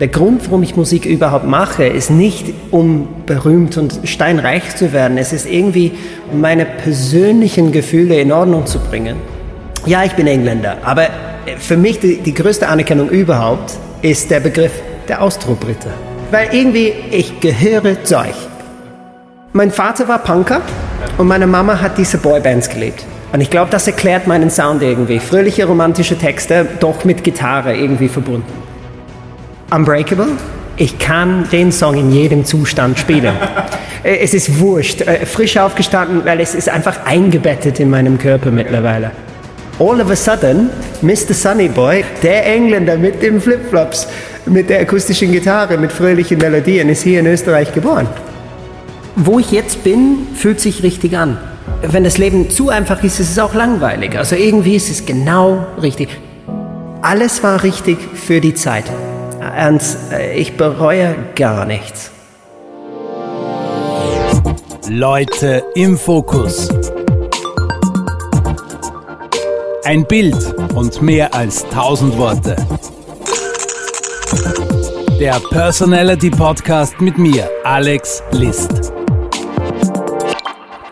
Der Grund, warum ich Musik überhaupt mache, ist nicht, um berühmt und steinreich zu werden. Es ist irgendwie, um meine persönlichen Gefühle in Ordnung zu bringen. Ja, ich bin Engländer, aber für mich die, die größte Anerkennung überhaupt ist der Begriff der Austrobritter. Weil irgendwie, ich gehöre zu euch. Mein Vater war Punker und meine Mama hat diese Boybands gelebt. Und ich glaube, das erklärt meinen Sound irgendwie. Fröhliche romantische Texte, doch mit Gitarre irgendwie verbunden. Unbreakable, ich kann den Song in jedem Zustand spielen. Äh, es ist wurscht, äh, frisch aufgestanden, weil es ist einfach eingebettet in meinem Körper mittlerweile. All of a sudden, Mr. Sunny Boy, der Engländer mit den Flipflops, mit der akustischen Gitarre, mit fröhlichen Melodien, ist hier in Österreich geboren. Wo ich jetzt bin, fühlt sich richtig an wenn das Leben zu einfach ist, ist es auch langweilig. Also irgendwie ist es genau richtig. Alles war richtig für die Zeit. Und äh, ich bereue gar nichts. Leute im Fokus. Ein Bild und mehr als tausend Worte. Der Personality Podcast mit mir, Alex List.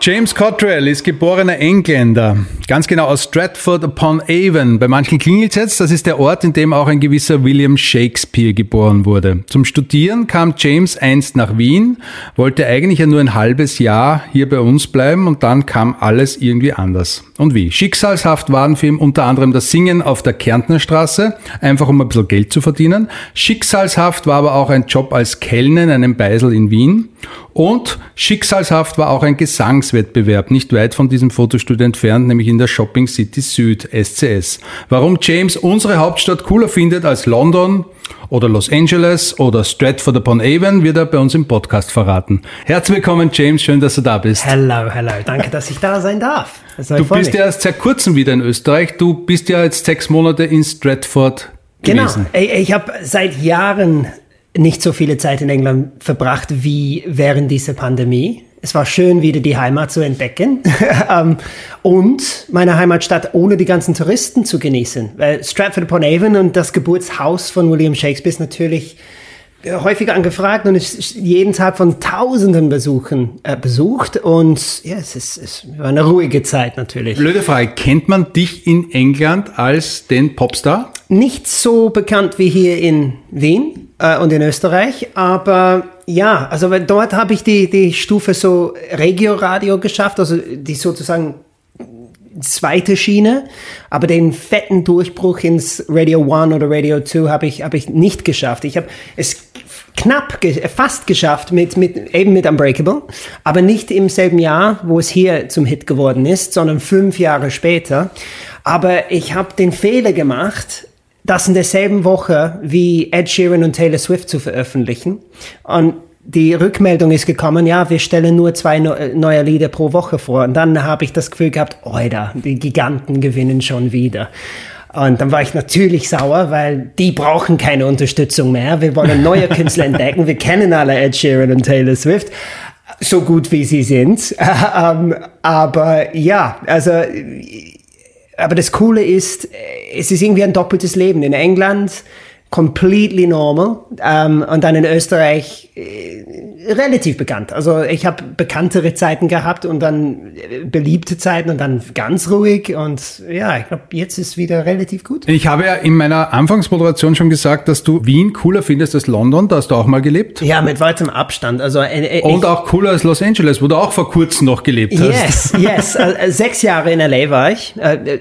James Cottrell ist geborener Engländer, ganz genau aus Stratford upon Avon. Bei manchen klingelt jetzt, das ist der Ort, in dem auch ein gewisser William Shakespeare geboren wurde. Zum Studieren kam James einst nach Wien, wollte eigentlich ja nur ein halbes Jahr hier bei uns bleiben und dann kam alles irgendwie anders. Und wie? Schicksalshaft waren für ihn unter anderem das Singen auf der Kärntner Straße, einfach um ein bisschen Geld zu verdienen. Schicksalshaft war aber auch ein Job als Kellner in einem Beisel in Wien. Und schicksalshaft war auch ein Gesangswettbewerb, nicht weit von diesem Fotostudio entfernt, nämlich in der Shopping City Süd, SCS. Warum James unsere Hauptstadt cooler findet als London oder Los Angeles oder Stratford upon Avon, wird er bei uns im Podcast verraten. Herzlich willkommen, James, schön, dass du da bist. Hello, hello, danke, dass ich da sein darf. Du bist ja erst seit kurzem wieder in Österreich. Du bist ja jetzt sechs Monate in Stratford Genau. Ich habe seit Jahren nicht so viele Zeit in England verbracht wie während dieser Pandemie. Es war schön, wieder die Heimat zu entdecken ähm, und meine Heimatstadt ohne die ganzen Touristen zu genießen. Weil Stratford upon Avon und das Geburtshaus von William Shakespeare ist natürlich häufig angefragt und ist jeden Tag von Tausenden Besuchen äh, besucht und ja, es ist, es war eine ruhige Zeit natürlich. Blöde Frage, kennt man dich in England als den Popstar? Nicht so bekannt wie hier in Wien äh, und in Österreich, aber ja, also dort habe ich die, die Stufe so Regio-Radio geschafft, also die sozusagen zweite Schiene, aber den fetten Durchbruch ins Radio One oder Radio 2 habe ich, habe ich nicht geschafft. Ich habe es knapp, fast geschafft mit, mit, eben mit Unbreakable, aber nicht im selben Jahr, wo es hier zum Hit geworden ist, sondern fünf Jahre später. Aber ich habe den Fehler gemacht, das in derselben Woche wie Ed Sheeran und Taylor Swift zu veröffentlichen. Und die Rückmeldung ist gekommen, ja, wir stellen nur zwei neue Lieder pro Woche vor. Und dann habe ich das Gefühl gehabt, oida, die Giganten gewinnen schon wieder. Und dann war ich natürlich sauer, weil die brauchen keine Unterstützung mehr. Wir wollen neue Künstler entdecken. Wir kennen alle Ed Sheeran und Taylor Swift. So gut wie sie sind. um, aber ja, also, aber das Coole ist, es ist irgendwie ein doppeltes Leben. In England completely normal. Ähm, und dann in Österreich äh, relativ bekannt. Also ich habe bekanntere Zeiten gehabt und dann äh, beliebte Zeiten und dann ganz ruhig. Und ja, ich glaube, jetzt ist wieder relativ gut. Ich habe ja in meiner Anfangsmoderation schon gesagt, dass du Wien cooler findest als London. Da hast du auch mal gelebt. Ja, mit weitem Abstand. Also, äh, äh und auch cooler als Los Angeles, wo du auch vor kurzem noch gelebt hast. Yes, yes. Äh, sechs Jahre in LA war ich. Äh,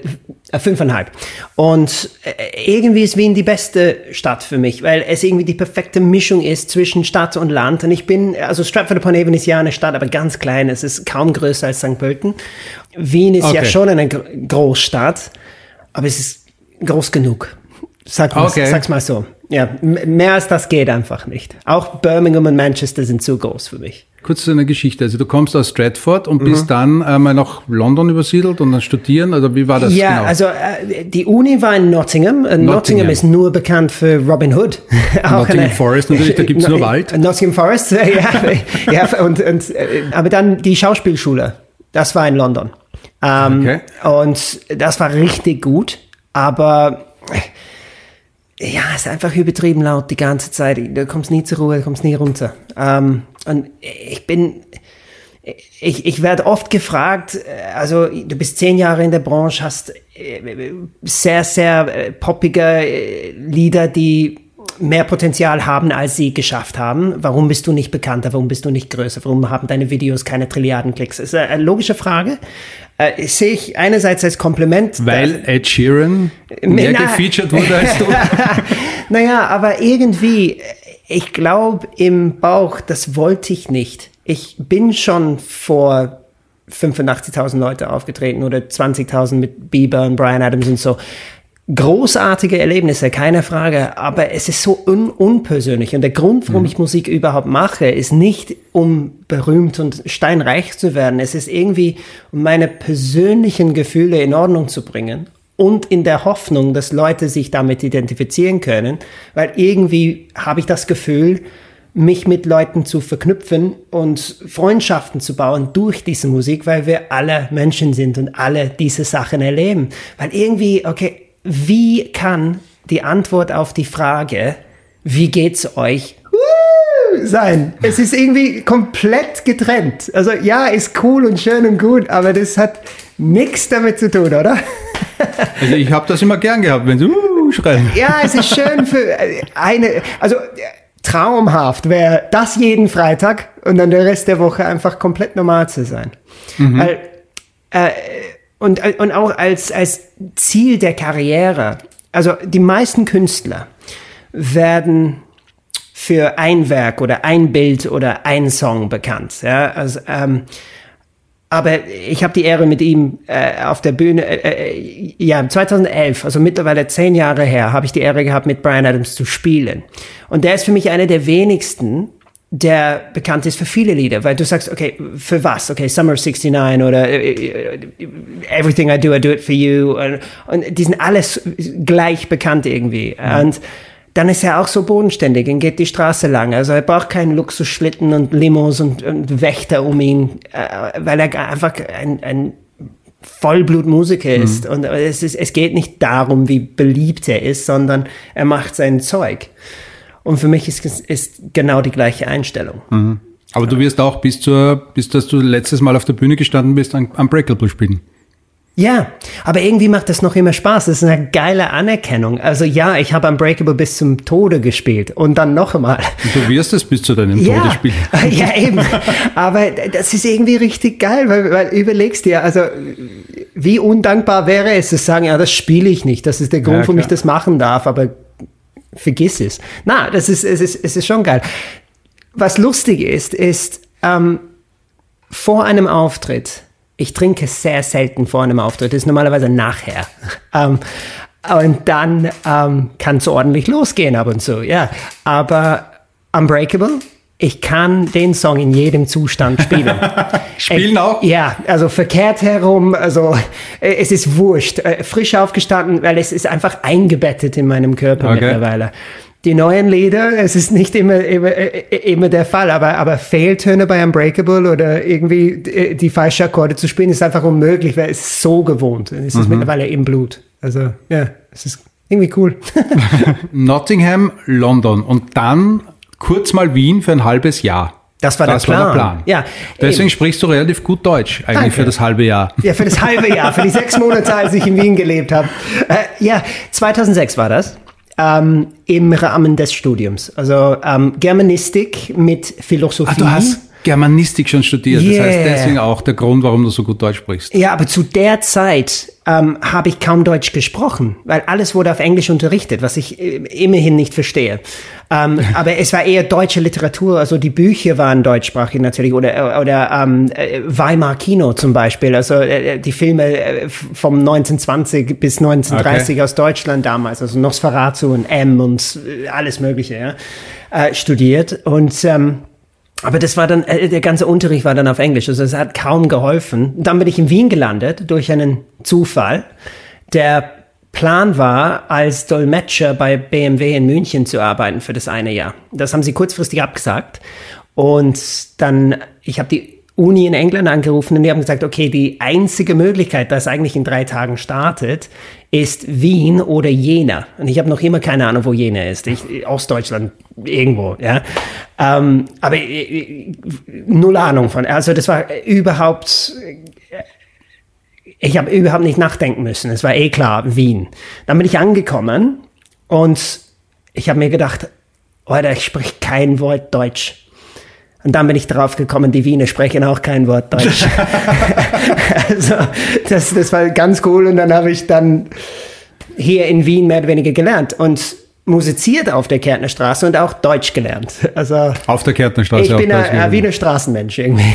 fünfeinhalb. Und irgendwie ist Wien die beste Stadt für mich, weil es irgendwie die perfekte Mischung ist zwischen Stadt und Land. Und ich bin, also Stratford upon Avon ist ja eine Stadt, aber ganz klein. Es ist kaum größer als St. Pölten. Wien ist okay. ja schon eine Großstadt, aber es ist groß genug. Sag mal, okay. Sag's mal so. Ja, mehr als das geht einfach nicht. Auch Birmingham und Manchester sind zu groß für mich. Kurz zu einer Geschichte. Also du kommst aus Stratford und mhm. bist dann einmal nach London übersiedelt und dann studieren. Also wie war das ja, genau? also äh, die Uni war in Nottingham. Nottingham. Nottingham ist nur bekannt für Robin Hood. Nottingham eine, Forest natürlich, da gibt's nur Wald. Nottingham Forest, ja. ja und, und, äh, aber dann die Schauspielschule. Das war in London. Ähm, okay. Und das war richtig gut. Aber ja, es ist einfach übertrieben laut die ganze Zeit. Du kommst nie zur Ruhe, du kommst nie runter. Ähm, und ich bin, ich, ich werde oft gefragt, also du bist zehn Jahre in der Branche, hast äh, sehr, sehr äh, poppige äh, Lieder, die mehr Potenzial haben, als sie geschafft haben. Warum bist du nicht bekannter? Warum bist du nicht größer? Warum haben deine Videos keine Trilliarden Klicks? Das ist eine logische Frage. Äh, sehe ich einerseits als Kompliment. Weil Ed Sheeran mehr na, gefeatured wurde als du. naja, aber irgendwie, ich glaube im Bauch, das wollte ich nicht. Ich bin schon vor 85.000 Leute aufgetreten oder 20.000 mit Bieber und Brian Adams und so großartige Erlebnisse, keine Frage, aber es ist so un unpersönlich. Und der Grund, warum mhm. ich Musik überhaupt mache, ist nicht, um berühmt und steinreich zu werden. Es ist irgendwie, um meine persönlichen Gefühle in Ordnung zu bringen. Und in der Hoffnung, dass Leute sich damit identifizieren können, weil irgendwie habe ich das Gefühl, mich mit Leuten zu verknüpfen und Freundschaften zu bauen durch diese Musik, weil wir alle Menschen sind und alle diese Sachen erleben. Weil irgendwie, okay, wie kann die Antwort auf die Frage, wie geht's euch, sein. Es ist irgendwie komplett getrennt. Also ja, ist cool und schön und gut, aber das hat nichts damit zu tun, oder? Also ich habe das immer gern gehabt, wenn sie uh, schreien. Ja, es ist schön für eine, also traumhaft wäre das jeden Freitag und dann der Rest der Woche einfach komplett normal zu sein. Mhm. Weil, äh, und, und auch als, als Ziel der Karriere, also die meisten Künstler werden für ein Werk oder ein Bild oder ein Song bekannt. Ja? Also, ähm, aber ich habe die Ehre mit ihm äh, auf der Bühne, äh, äh, ja, 2011, also mittlerweile zehn Jahre her, habe ich die Ehre gehabt, mit Brian Adams zu spielen. Und der ist für mich einer der wenigsten, der bekannt ist für viele Lieder, weil du sagst, okay, für was? Okay, Summer 69 oder uh, Everything I Do, I Do It For You und, und die sind alles gleich bekannt irgendwie. Mhm. Und dann ist er auch so bodenständig und geht die Straße lang. Also er braucht keinen Luxusschlitten und Limos und, und Wächter um ihn, äh, weil er einfach ein, ein Vollblutmusiker mhm. ist. Und es, ist, es geht nicht darum, wie beliebt er ist, sondern er macht sein Zeug. Und für mich ist, ist genau die gleiche Einstellung. Mhm. Aber du wirst auch bis zur, bis dass du letztes Mal auf der Bühne gestanden bist, an Unbreakable spielen. Ja, aber irgendwie macht das noch immer Spaß. Das ist eine geile Anerkennung. Also ja, ich habe Unbreakable bis zum Tode gespielt und dann noch einmal. Du wirst es bis zu deinem ja, Tode spielen. Ja, eben. Aber das ist irgendwie richtig geil, weil, weil überlegst dir, also wie undankbar wäre es zu sagen, ja, das spiele ich nicht. Das ist der Grund, ja, warum ich das machen darf. Aber vergiss es. Na, das ist, es ist, es ist schon geil. Was lustig ist, ist, ähm, vor einem Auftritt, ich trinke sehr selten vor einem Auftritt, das ist normalerweise nachher. ähm, und dann ähm, kann es ordentlich losgehen ab und zu, ja. Aber Unbreakable ich kann den Song in jedem Zustand spielen. Spielen auch? Ja, also verkehrt herum, also äh, es ist wurscht. Äh, frisch aufgestanden, weil es ist einfach eingebettet in meinem Körper okay. mittlerweile. Die neuen Lieder, es ist nicht immer, immer, äh, immer der Fall, aber, aber Fehltöne bei Unbreakable oder irgendwie die falsche Akkorde zu spielen, ist einfach unmöglich, weil es ist so gewohnt. Es ist mhm. mittlerweile im Blut. Also ja, es ist irgendwie cool. Nottingham, London und dann kurz mal Wien für ein halbes Jahr. Das war, das der, Plan. war der Plan. Ja, Deswegen eben. sprichst du relativ gut Deutsch, eigentlich Danke. für das halbe Jahr. Ja, für das halbe Jahr, für die sechs Monate, als ich in Wien gelebt habe. Äh, ja, 2006 war das. Ähm, Im Rahmen des Studiums. Also ähm, Germanistik mit Philosophie. Ah, du hast Germanistik schon studiert. Yeah. Das heißt deswegen auch der Grund, warum du so gut Deutsch sprichst. Ja, aber zu der Zeit ähm, habe ich kaum Deutsch gesprochen, weil alles wurde auf Englisch unterrichtet, was ich äh, immerhin nicht verstehe. Ähm, aber es war eher deutsche Literatur, also die Bücher waren deutschsprachig natürlich oder, oder ähm, äh, Weimar Kino zum Beispiel, also äh, die Filme äh, vom 1920 bis 1930 okay. aus Deutschland damals, also Nosferatu und M und alles Mögliche, ja, äh, studiert und ähm, aber das war dann, äh, der ganze Unterricht war dann auf Englisch, also es hat kaum geholfen. Dann bin ich in Wien gelandet durch einen Zufall. Der Plan war, als Dolmetscher bei BMW in München zu arbeiten für das eine Jahr. Das haben sie kurzfristig abgesagt. Und dann, ich habe die Uni in England angerufen und die haben gesagt, okay, die einzige Möglichkeit, dass eigentlich in drei Tagen startet, ist Wien oder Jena. Und ich habe noch immer keine Ahnung, wo Jena ist. Ich, Ostdeutschland, irgendwo, ja. Ähm, aber äh, null Ahnung von. Also das war überhaupt ich habe überhaupt nicht nachdenken müssen. Es war eh klar, Wien. Dann bin ich angekommen und ich habe mir gedacht, Alter, ich spreche kein Wort Deutsch. Und dann bin ich drauf gekommen, die Wiener sprechen auch kein Wort Deutsch. also das, das war ganz cool. Und dann habe ich dann hier in Wien mehr oder weniger gelernt und musiziert auf der Kärntner Straße und auch Deutsch gelernt. Also auf der Kärntner Straße. Ich bin ein, ein Wiener Straßenmensch irgendwie.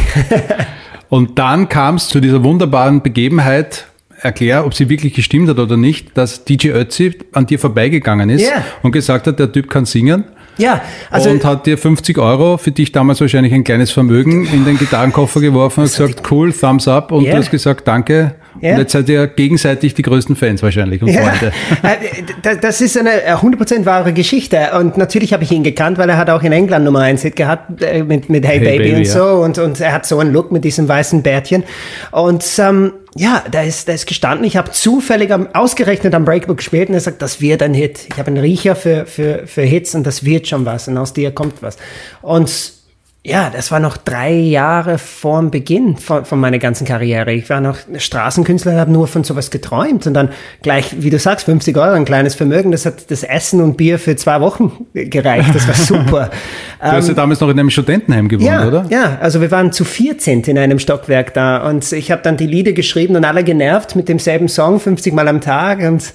Und dann kam es zu dieser wunderbaren Begebenheit, erklär, ob sie wirklich gestimmt hat oder nicht, dass DJ Ötzi an dir vorbeigegangen ist yeah. und gesagt hat, der Typ kann singen. Ja, also und hat dir 50 Euro, für dich damals wahrscheinlich ein kleines Vermögen, in den Gitarrenkoffer geworfen und gesagt, cool, Thumbs up. Und yeah. du hast gesagt, danke. Yeah. Und jetzt seid ihr gegenseitig die größten Fans wahrscheinlich und ja. Freunde. Äh, das ist eine 100% wahre Geschichte. Und natürlich habe ich ihn gekannt, weil er hat auch in England Nummer 1 Hit gehabt äh, mit, mit Hey, hey Baby, Baby, und so. Ja. Und, und er hat so einen Look mit diesem weißen Bärtchen. Und ähm, ja, da ist, da ist gestanden. Ich habe zufällig am, ausgerechnet am Breakbook gespielt und er sagt, das wird ein Hit. Ich habe einen Riecher für, für, für Hits und das wird schon was und aus dir kommt was. Und ja, das war noch drei Jahre vor dem Beginn von, von meiner ganzen Karriere. Ich war noch Straßenkünstler, habe nur von sowas geträumt und dann gleich, wie du sagst, 50 Euro, ein kleines Vermögen, das hat das Essen und Bier für zwei Wochen gereicht. Das war super. du hast ja ähm, damals noch in einem Studentenheim gewohnt, ja, oder? Ja, also wir waren zu 14 in einem Stockwerk da und ich habe dann die Lieder geschrieben und alle genervt mit demselben Song 50 Mal am Tag und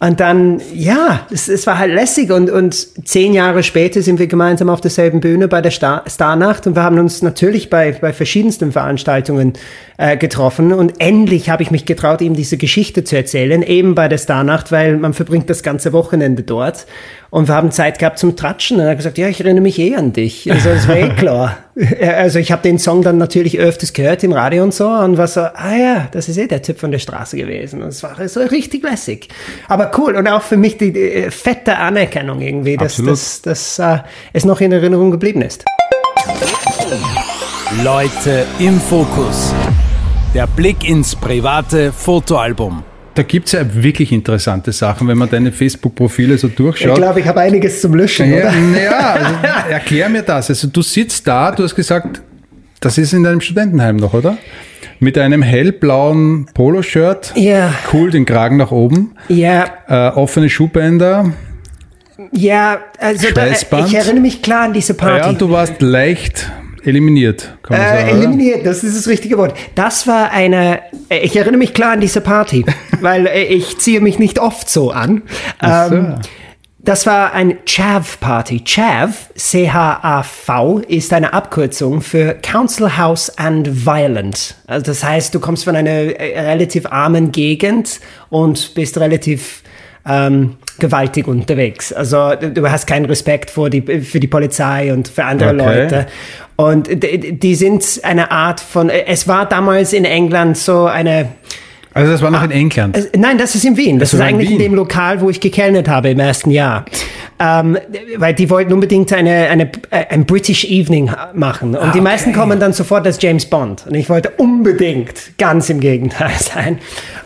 und dann, ja, es, es war halt lässig. Und, und zehn Jahre später sind wir gemeinsam auf derselben Bühne bei der Star Starnacht. Und wir haben uns natürlich bei, bei verschiedensten Veranstaltungen äh, getroffen. Und endlich habe ich mich getraut, ihm diese Geschichte zu erzählen, eben bei der Starnacht, weil man verbringt das ganze Wochenende dort und wir haben Zeit gehabt zum Tratschen. Und er hat gesagt, ja, ich erinnere mich eh an dich. Also das war eh klar. Also ich habe den Song dann natürlich öfters gehört im Radio und so und war so, ah ja, das ist eh der Typ von der Straße gewesen. Und es war so richtig lässig. Aber cool und auch für mich die, die fette Anerkennung irgendwie, dass das, das äh, es noch in Erinnerung geblieben ist. Leute im Fokus. Der Blick ins private Fotoalbum. Da gibt es ja wirklich interessante Sachen, wenn man deine Facebook-Profile so durchschaut. Ich glaube, ich habe einiges zum Löschen, ja, oder? Ja, also erklär mir das. Also du sitzt da, du hast gesagt, das ist in deinem Studentenheim noch, oder? Mit einem hellblauen Poloshirt, ja. cool, den Kragen nach oben, ja. Äh, offene Schuhbänder. Ja, also da, ich erinnere mich klar an diese Party. Ja, du warst leicht Eliminiert, kann man äh, sagen. Eliminiert, das ist das richtige Wort. Das war eine, äh, ich erinnere mich klar an diese Party, weil äh, ich ziehe mich nicht oft so an. Ähm, das war ein Chav-Party. Chav, C-H-A-V, ist eine Abkürzung für Council House and Violent. Also das heißt, du kommst von einer äh, relativ armen Gegend und bist relativ ähm, gewaltig unterwegs. Also du hast keinen Respekt vor die, für die Polizei und für andere okay. Leute. Und die sind eine Art von, es war damals in England so eine, also das war noch in ah, England? Nein, das ist in Wien. Das, das ist eigentlich in, in, dem Lokal, wo ich gekellnert habe im ersten Jahr. Ähm, weil die wollten unbedingt eine, eine, ein British Evening machen. Und ah, die meisten kommen dann sofort als James Bond. Und ich wollte unbedingt ganz im Gegenteil sein.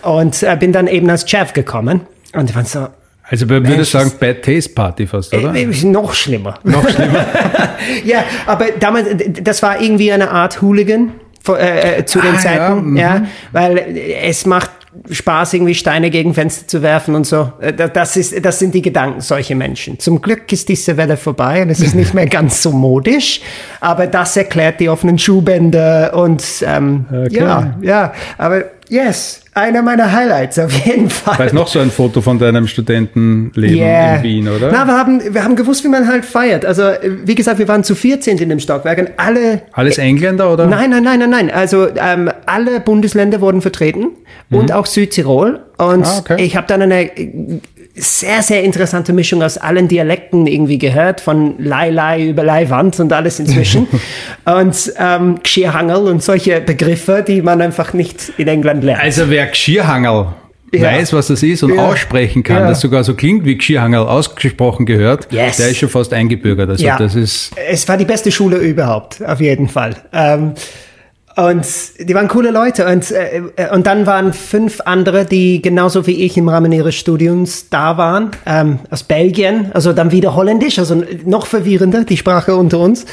Und äh, bin dann eben als Chef gekommen. Und die waren so, also man würde sagen Bad Taste Party fast, oder? Äh, noch schlimmer. Noch schlimmer. ja, aber damals, das war irgendwie eine Art Hooligan äh, äh, zu den ah, Zeiten, ja, mhm. ja, weil es macht Spaß, irgendwie Steine gegen Fenster zu werfen und so. Äh, das, ist, das sind die Gedanken solcher Menschen. Zum Glück ist diese Welle vorbei und es ist nicht mehr ganz so modisch, aber das erklärt die offenen Schuhbänder und ähm, okay. ja, ja, aber yes, einer meiner Highlights auf jeden Fall. Da ist noch so ein Foto von deinem Studentenleben yeah. in Wien, oder? Na, wir haben, wir haben gewusst, wie man halt feiert. Also, wie gesagt, wir waren zu 14 in dem Stockwerk und alle. Alles Engländer, oder? Nein, nein, nein, nein, nein. Also, ähm, alle Bundesländer wurden vertreten mhm. und auch Südtirol. Und ah, okay. ich habe dann eine sehr, sehr interessante Mischung aus allen Dialekten irgendwie gehört, von Lai Lai über Leihwand und alles inzwischen. und ähm, Geschirrhangel und solche Begriffe, die man einfach nicht in England lernt. Also wer Geschirrhangel ja. weiß, was das ist und ja. aussprechen kann, ja. das sogar so klingt wie Geschirrhangel ausgesprochen gehört, yes. der ist schon fast eingebürgert. Also ja. das ist es war die beste Schule überhaupt, auf jeden Fall. Ähm, Und die waren coole Leute. Und, äh, und dann waren fünf andere, die genauso wie ich im Rahmen ihres Studiums da waren, ähm, aus Belgien, also dann wieder Holländisch, also noch verwirrender, die Sprache unter uns.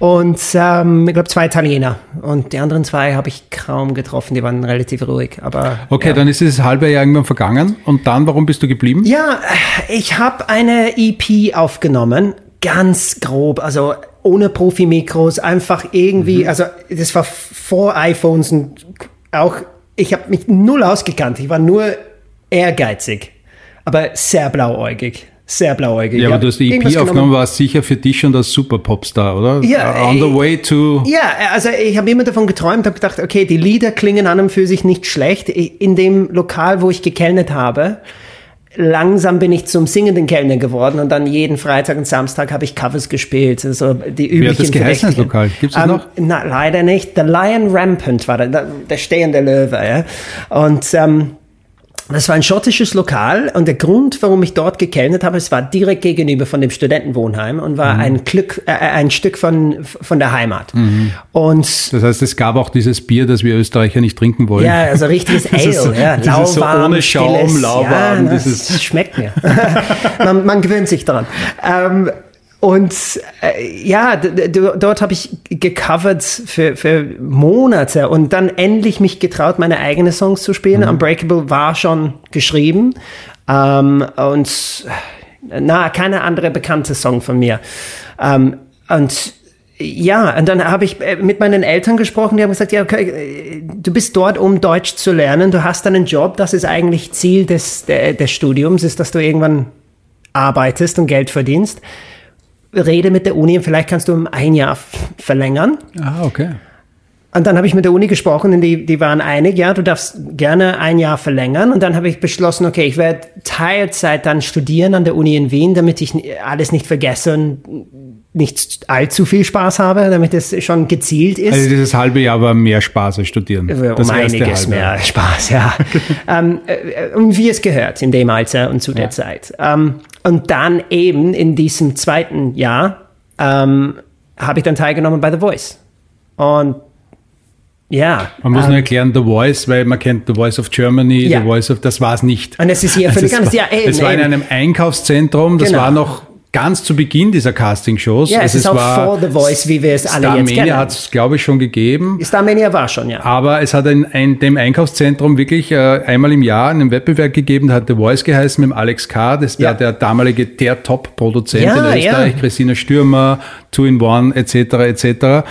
Und ähm, ich glaube zwei Italiener. Und die anderen zwei habe ich kaum getroffen, die waren relativ ruhig. Aber Okay, ja. dann ist dieses halbe Jahr irgendwann vergangen. Und dann, warum bist du geblieben? Ja, ich habe eine EP aufgenommen, ganz grob, also ohne Profimikros, einfach irgendwie, also das war vor iPhones und auch, ich habe mich null ausgekannt, ich war nur ehrgeizig, aber sehr blauäugig, sehr blauäugig. Ja, aber du hast die EP irgendwas aufgenommen, genommen. war sicher für dich schon als Super-Popstar, oder? Ja, On the way to... Ja, also ich habe immer davon geträumt, habe gedacht, okay, die Lieder klingen an und für sich nicht schlecht. In dem Lokal, wo ich gekellnet habe, langsam bin ich zum singenden Kellner geworden und dann jeden Freitag und Samstag habe ich Covers gespielt. Also die üblichen Wie hat das geheißen, das. Lokal? Gibt's das Ähm, noch? Na, leider nicht. The Lion Rampant war der, der stehende Löwe. Ja? Und ähm, das war ein schottisches Lokal und der Grund, warum ich dort gekellnet habe, es war direkt gegenüber von dem Studentenwohnheim und Mhm. war ein, Glück, äh, ein Stück von, von der Heimat. Mhm. Und Das heißt, es gab auch dieses Bier, das wir Österreicher nicht trinken wollen. ja, also richtiges Ale, Dieses so- ja, dieses so lauwarm, ohne Schaum, stilles, lauwarm, ja, dieses- das schmeckt mir. man, man gewöhnt sich daran. Ähm, und äh, ja, dort habe ich gecovert für, für Monate und dann endlich mich getraut, meine eigenen Songs zu spielen. Unbreakable war schon geschrieben ähm, und na, keine andere bekannte Song von mir. Ähm, und ja, und dann habe ich äh, mit meinen Eltern gesprochen, die haben gesagt, ja, okay, äh, du bist dort, um Deutsch zu lernen, du hast einen Job, das ist eigentlich Ziel des, des Studiums, ist, dass du irgendwann arbeitest und Geld verdienst. Rede mit der Uni und vielleicht kannst du um ein Jahr verlängern. Ah, okay. Und dann habe ich mit der Uni gesprochen und die, die waren einig, ja, du darfst gerne ein Jahr verlängern. Und dann habe ich beschlossen, okay, ich werde Teilzeit dann studieren an der Uni in Wien, damit ich alles nicht vergesse und nicht allzu viel Spaß habe, damit es schon gezielt ist. Also dieses halbe Jahr war mehr Spaß als Studieren. um erste einiges mehr Spaß, ja. ähm, äh, und wie es gehört in dem Alter und zu der Zeit. Ähm, und dann eben in diesem zweiten Jahr ähm, habe ich dann teilgenommen bei The Voice. Und ja. Man muss ähm, nur erklären, The Voice, weil man kennt The Voice of Germany, Ja. The Voice of, das war es nicht. Und es ist hier Also völlig anders. war, Ja, eben, es war in eben. einem Einkaufszentrum, das Genau. war noch ganz zu Beginn dieser Castingshows. Ja, es Also ist auch war, vor The Voice, wie wir es alle jetzt Starmania kennen. hat es, glaube ich, schon gegeben. Starmania war schon, ja. Aber es hat in, in dem Einkaufszentrum wirklich äh, einmal im Jahr einen Wettbewerb gegeben, der hat The Voice geheißen mit dem Alex K., das war Ja. der damalige, der Top-Produzent Ja, in Österreich, ja. Christina Stürmer, Two in One, etc., etc.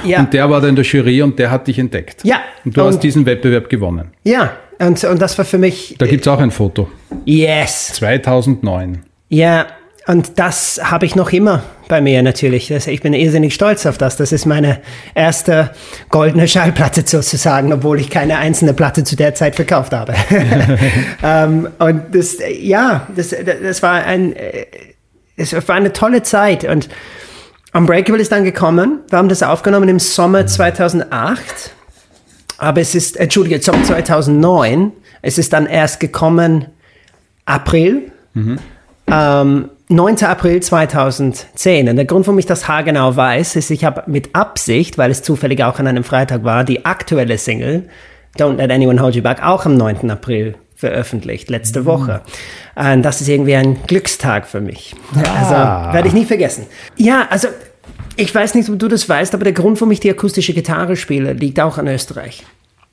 Ja. Und der war da in der Jury und der hat dich entdeckt. Ja. Und du hast Und- diesen Wettbewerb gewonnen. Ja, und, und das war für mich, Da gibt's auch ein Foto. yes. 2009. Ja, und das habe ich noch immer bei mir natürlich. Ich bin irrsinnig stolz auf das. Das ist meine erste goldene Schallplatte sozusagen, obwohl ich keine einzelne Platte zu der Zeit verkauft habe. ähm, und das, ja, das, das war ein, äh, es war eine tolle Zeit und Unbreakable ist dann gekommen. Wir haben das aufgenommen im Sommer 2008. Aber es ist, Entschuldige, Sommer 2009. Es ist dann erst gekommen April. Ähm, 9. April 2010. Und der Grund, warum ich das haargenau weiß, ist, ich habe mit Absicht, weil es zufällig auch an einem Freitag war, die aktuelle Single Don't Let Anyone Hold You Back auch am 9. April veröffentlicht, letzte Woche. Und das ist irgendwie ein Glückstag für mich. Also werde ich nie vergessen. Ja, also ich weiß nicht, ob du das weißt, aber der Grund, warum ich die akustische Gitarre spiele, liegt auch an Österreich.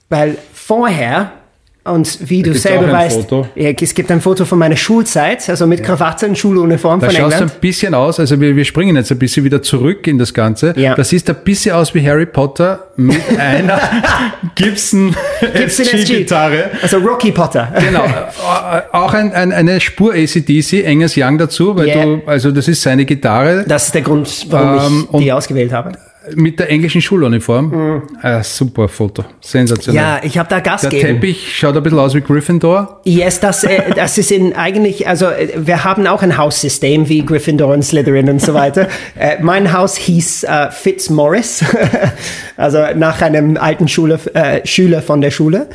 Weil vorher, und wie du gibt's selber weißt, ja, es gibt ein Foto von meiner Schulzeit, also mit Krawatte und Schuluniform Da von schaust du England. ein bisschen aus, also wir, wir springen jetzt ein bisschen wieder zurück in das Ganze. Ja. Das sieht ein bisschen aus wie Harry Potter mit einer Gibson Gibson SG. SG-Gitarre. Also Rocky Potter. Genau, Äh, auch ein, ein, eine Spur ACDC, Angus Young dazu, weil Yeah. du, also das ist seine Gitarre Das ist der Grund, warum Ähm, ich die ausgewählt habe. Mit der englischen Schuluniform. Äh, super Foto, sensationell. Ja, ich habe da Gas der gegeben. Teppich schaut ein bisschen aus wie Gryffindor. Yes, das, äh, das ist in eigentlich, also äh, wir haben auch ein Haussystem wie Gryffindor und Slytherin und so weiter. äh, mein Haus hieß äh, Fitzmaurice, also nach einem alten Schule, äh, Schüler von der Schule.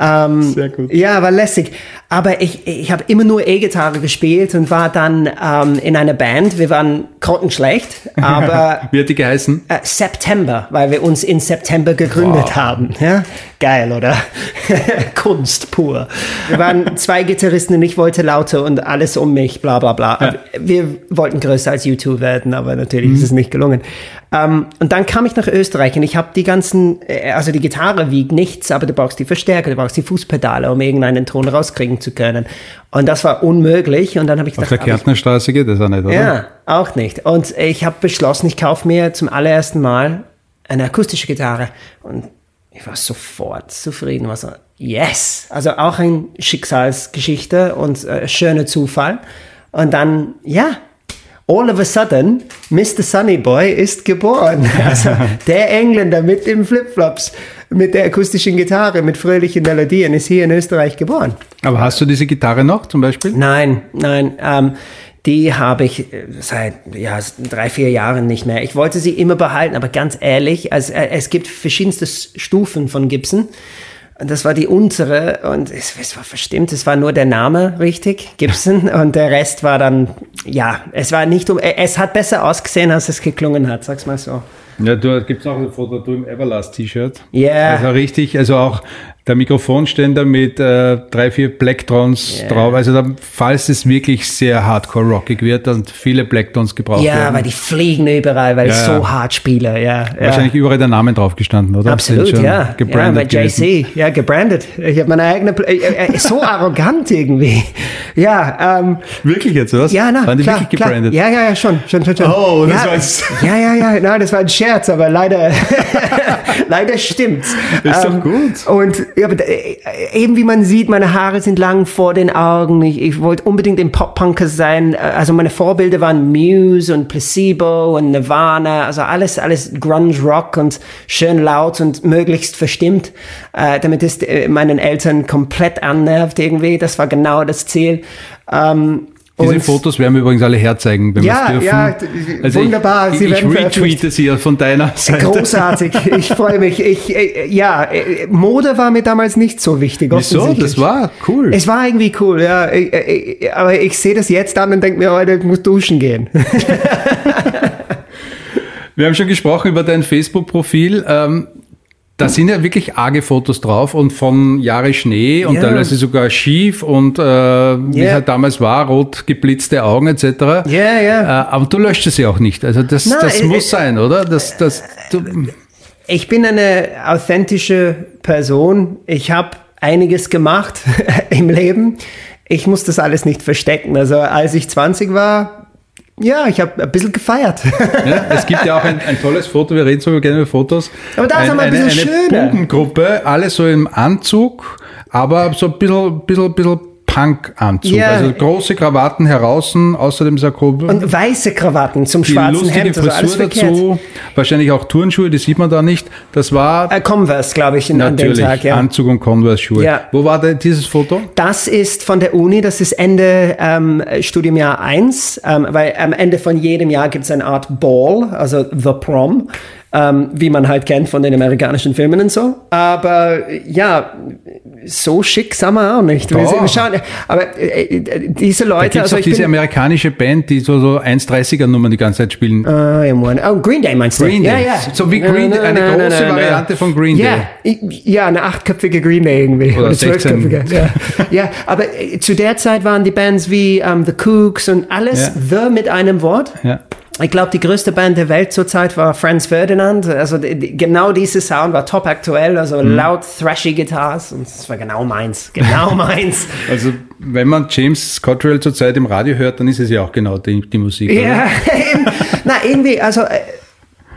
ähm, Sehr gut. Ja, war lässig. Aber ich, ich habe immer nur E-Gitarre gespielt und war dann ähm, in einer Band. Wir waren grottenschlecht, aber Wie hat die geheißen? äh, September, weil wir uns in September gegründet haben. Ja? Geil, oder? Kunst pur. Wir waren zwei Gitarristen und ich wollte lauter und alles um mich, bla bla bla. Aber Wir wollten größer als YouTube werden, aber natürlich ist es nicht gelungen. Ähm, und dann kam ich nach Österreich und ich habe die ganzen, äh, also die Gitarre wiegt nichts, aber du brauchst die Verstärker, du brauchst die Fußpedale, um irgendeinen Ton rauskriegen zu können. Und das war unmöglich. Und dann habe ich Auf der gedacht, aber ich- Kärntner Straße geht das auch nicht, oder? ja, auch nicht. Und ich habe beschlossen, ich kaufe mir zum allerersten Mal eine akustische Gitarre. Und ich war sofort zufrieden. War so, yes! Also auch eine Schicksalsgeschichte und äh, schöner Zufall. Und dann, ja, all of a sudden, Mr. Sunny Boy ist geboren. Also der Engländer mit den Flipflops, mit der akustischen Gitarre, mit fröhlichen Melodien ist hier in Österreich geboren. Aber hast du diese Gitarre noch zum Beispiel? Nein, nein. Ähm, die habe ich äh, seit ja, drei, vier Jahren nicht mehr. Ich wollte sie immer behalten, aber ganz ehrlich, also, es gibt verschiedenste Stufen von Gibson. Und das war die untere und es, es war verstimmt, es war nur der Name richtig, Gibson, und der Rest war dann, ja, es war nicht um, äh, es hat besser ausgesehen, als es geklungen hat, sag's mal so. Ja, du gibt's auch ein Foto du im Everlast-T-Shirt. Ja. Also richtig, also auch der Mikrofonständer mit äh, drei, vier Blacktones Ja. drauf. Also da, falls es wirklich sehr hardcore-rockig wird und viele Blacktones gebraucht Ja, werden. weil die fliegen überall, weil ich Ja, so ja. hart spiele, ja. ja. Wahrscheinlich überall der Name drauf gestanden, oder? Absolut, ja. Ja, Gebrandet bei gewesen. JC, ja, gebrandet. Ich habe meine eigene, äh, äh, so arrogant irgendwie. Ja, ähm, Wirklich jetzt, was? ja, na, Waren die klar, wirklich klar. gebrandet? Ja, ja, ja, schon, schon, schon, schon. Oh, das ja, war jetzt- Ja, ja, ja, nein, das war ein Scherz, aber leider, leider stimmt's. Ist doch gut. Und ja, aber, äh, eben wie man sieht, meine Haare sind lang vor den Augen. Ich, ich wollte unbedingt ein Pop-Punker sein. Äh, Also meine Vorbilder waren Muse und Placebo und Nirvana. Also alles, alles Grunge-Rock und schön laut und möglichst verstimmt, äh, damit es äh, meinen Eltern komplett annervt irgendwie. Das war genau das Ziel. Ähm, Diese und- Fotos werden wir übrigens alle herzeigen, wenn Ja, wir es dürfen. ja, d- wunderbar, Ich, sie ich, ich retweete sie von deiner Seite. Großartig, ich freue mich. Ich, äh, ja, äh, Mode war mir damals nicht so wichtig. Wieso? Das war cool. Es war irgendwie cool, ja. Ich, ich, aber ich sehe das jetzt an und denke mir, heute ich muss duschen gehen. Wir haben schon gesprochen über dein Facebook-Profil. Ähm, da sind ja wirklich arge Fotos drauf und von Jahre Schnee und Ja. teilweise sogar schief und äh, wie es halt damals war, rot geblitzte Augen etc. Ja, ja. Äh, aber du löscht es ja auch nicht. Also das, Nein, das äh, muss äh, sein, oder? Das, das, du, Ich bin eine authentische Person. Ich habe einiges gemacht im Leben. Ich muss das alles nicht verstecken. Also als ich 20 war, ja, ich habe ein bisschen gefeiert. ja, es gibt ja auch ein, ein tolles Foto, wir reden sogar gerne über Fotos. Aber da ist ein eine, bisschen eine schöner. Bubengruppe, alle so im Anzug, aber so ein bisschen, bisschen, bisschen Punk-Anzug. Ja. Also große Krawatten heraus, außerdem Sakko. Und weiße Krawatten zum die schwarzen lustige Hemd, also Frisur verkehrt. dazu, wahrscheinlich auch Turnschuhe, die sieht man da nicht. Das war Äh, Converse, glaube ich, in, an dem natürlich Tag. Ja. Anzug und Converse-Schuhe. Ja. Wo war denn dieses Foto? Das ist von der Uni, das ist Ende ähm, Studiumjahr 1, ähm, weil am Ende von jedem Jahr gibt es eine Art Ball, also The Prom, ähm, wie man halt kennt von den amerikanischen Filmen und so. Aber ja, so schick sind wir auch nicht. Wir, wir schauen, aber äh, äh, diese Da Leute, es also auch ich diese bin, amerikanische Band, die so, so 1,30er-Nummern die ganze Zeit spielen. Ah, ja, Mann. Oh, Green Day meinst du? Green ja, Day. ja. So wie Green Day, eine große Variante von Green ja, i- Ja, eine achtköpfige Green Day irgendwie. Oder Oder, 16. zwölfköpfige. Ja. ja, aber äh, zu der Zeit waren die Bands wie ähm, The Kooks und alles The mit einem Wort. Ja. Ich glaube, die größte Band der Welt zurzeit war Franz Ferdinand. Also die, genau dieser Sound war top aktuell, also Mhm. laut thrashy Guitars und das war genau meins, genau meins. Also wenn man James Cottrell zurzeit im Radio hört, dann ist es ja auch genau die, die Musik. Ja, na irgendwie, also äh,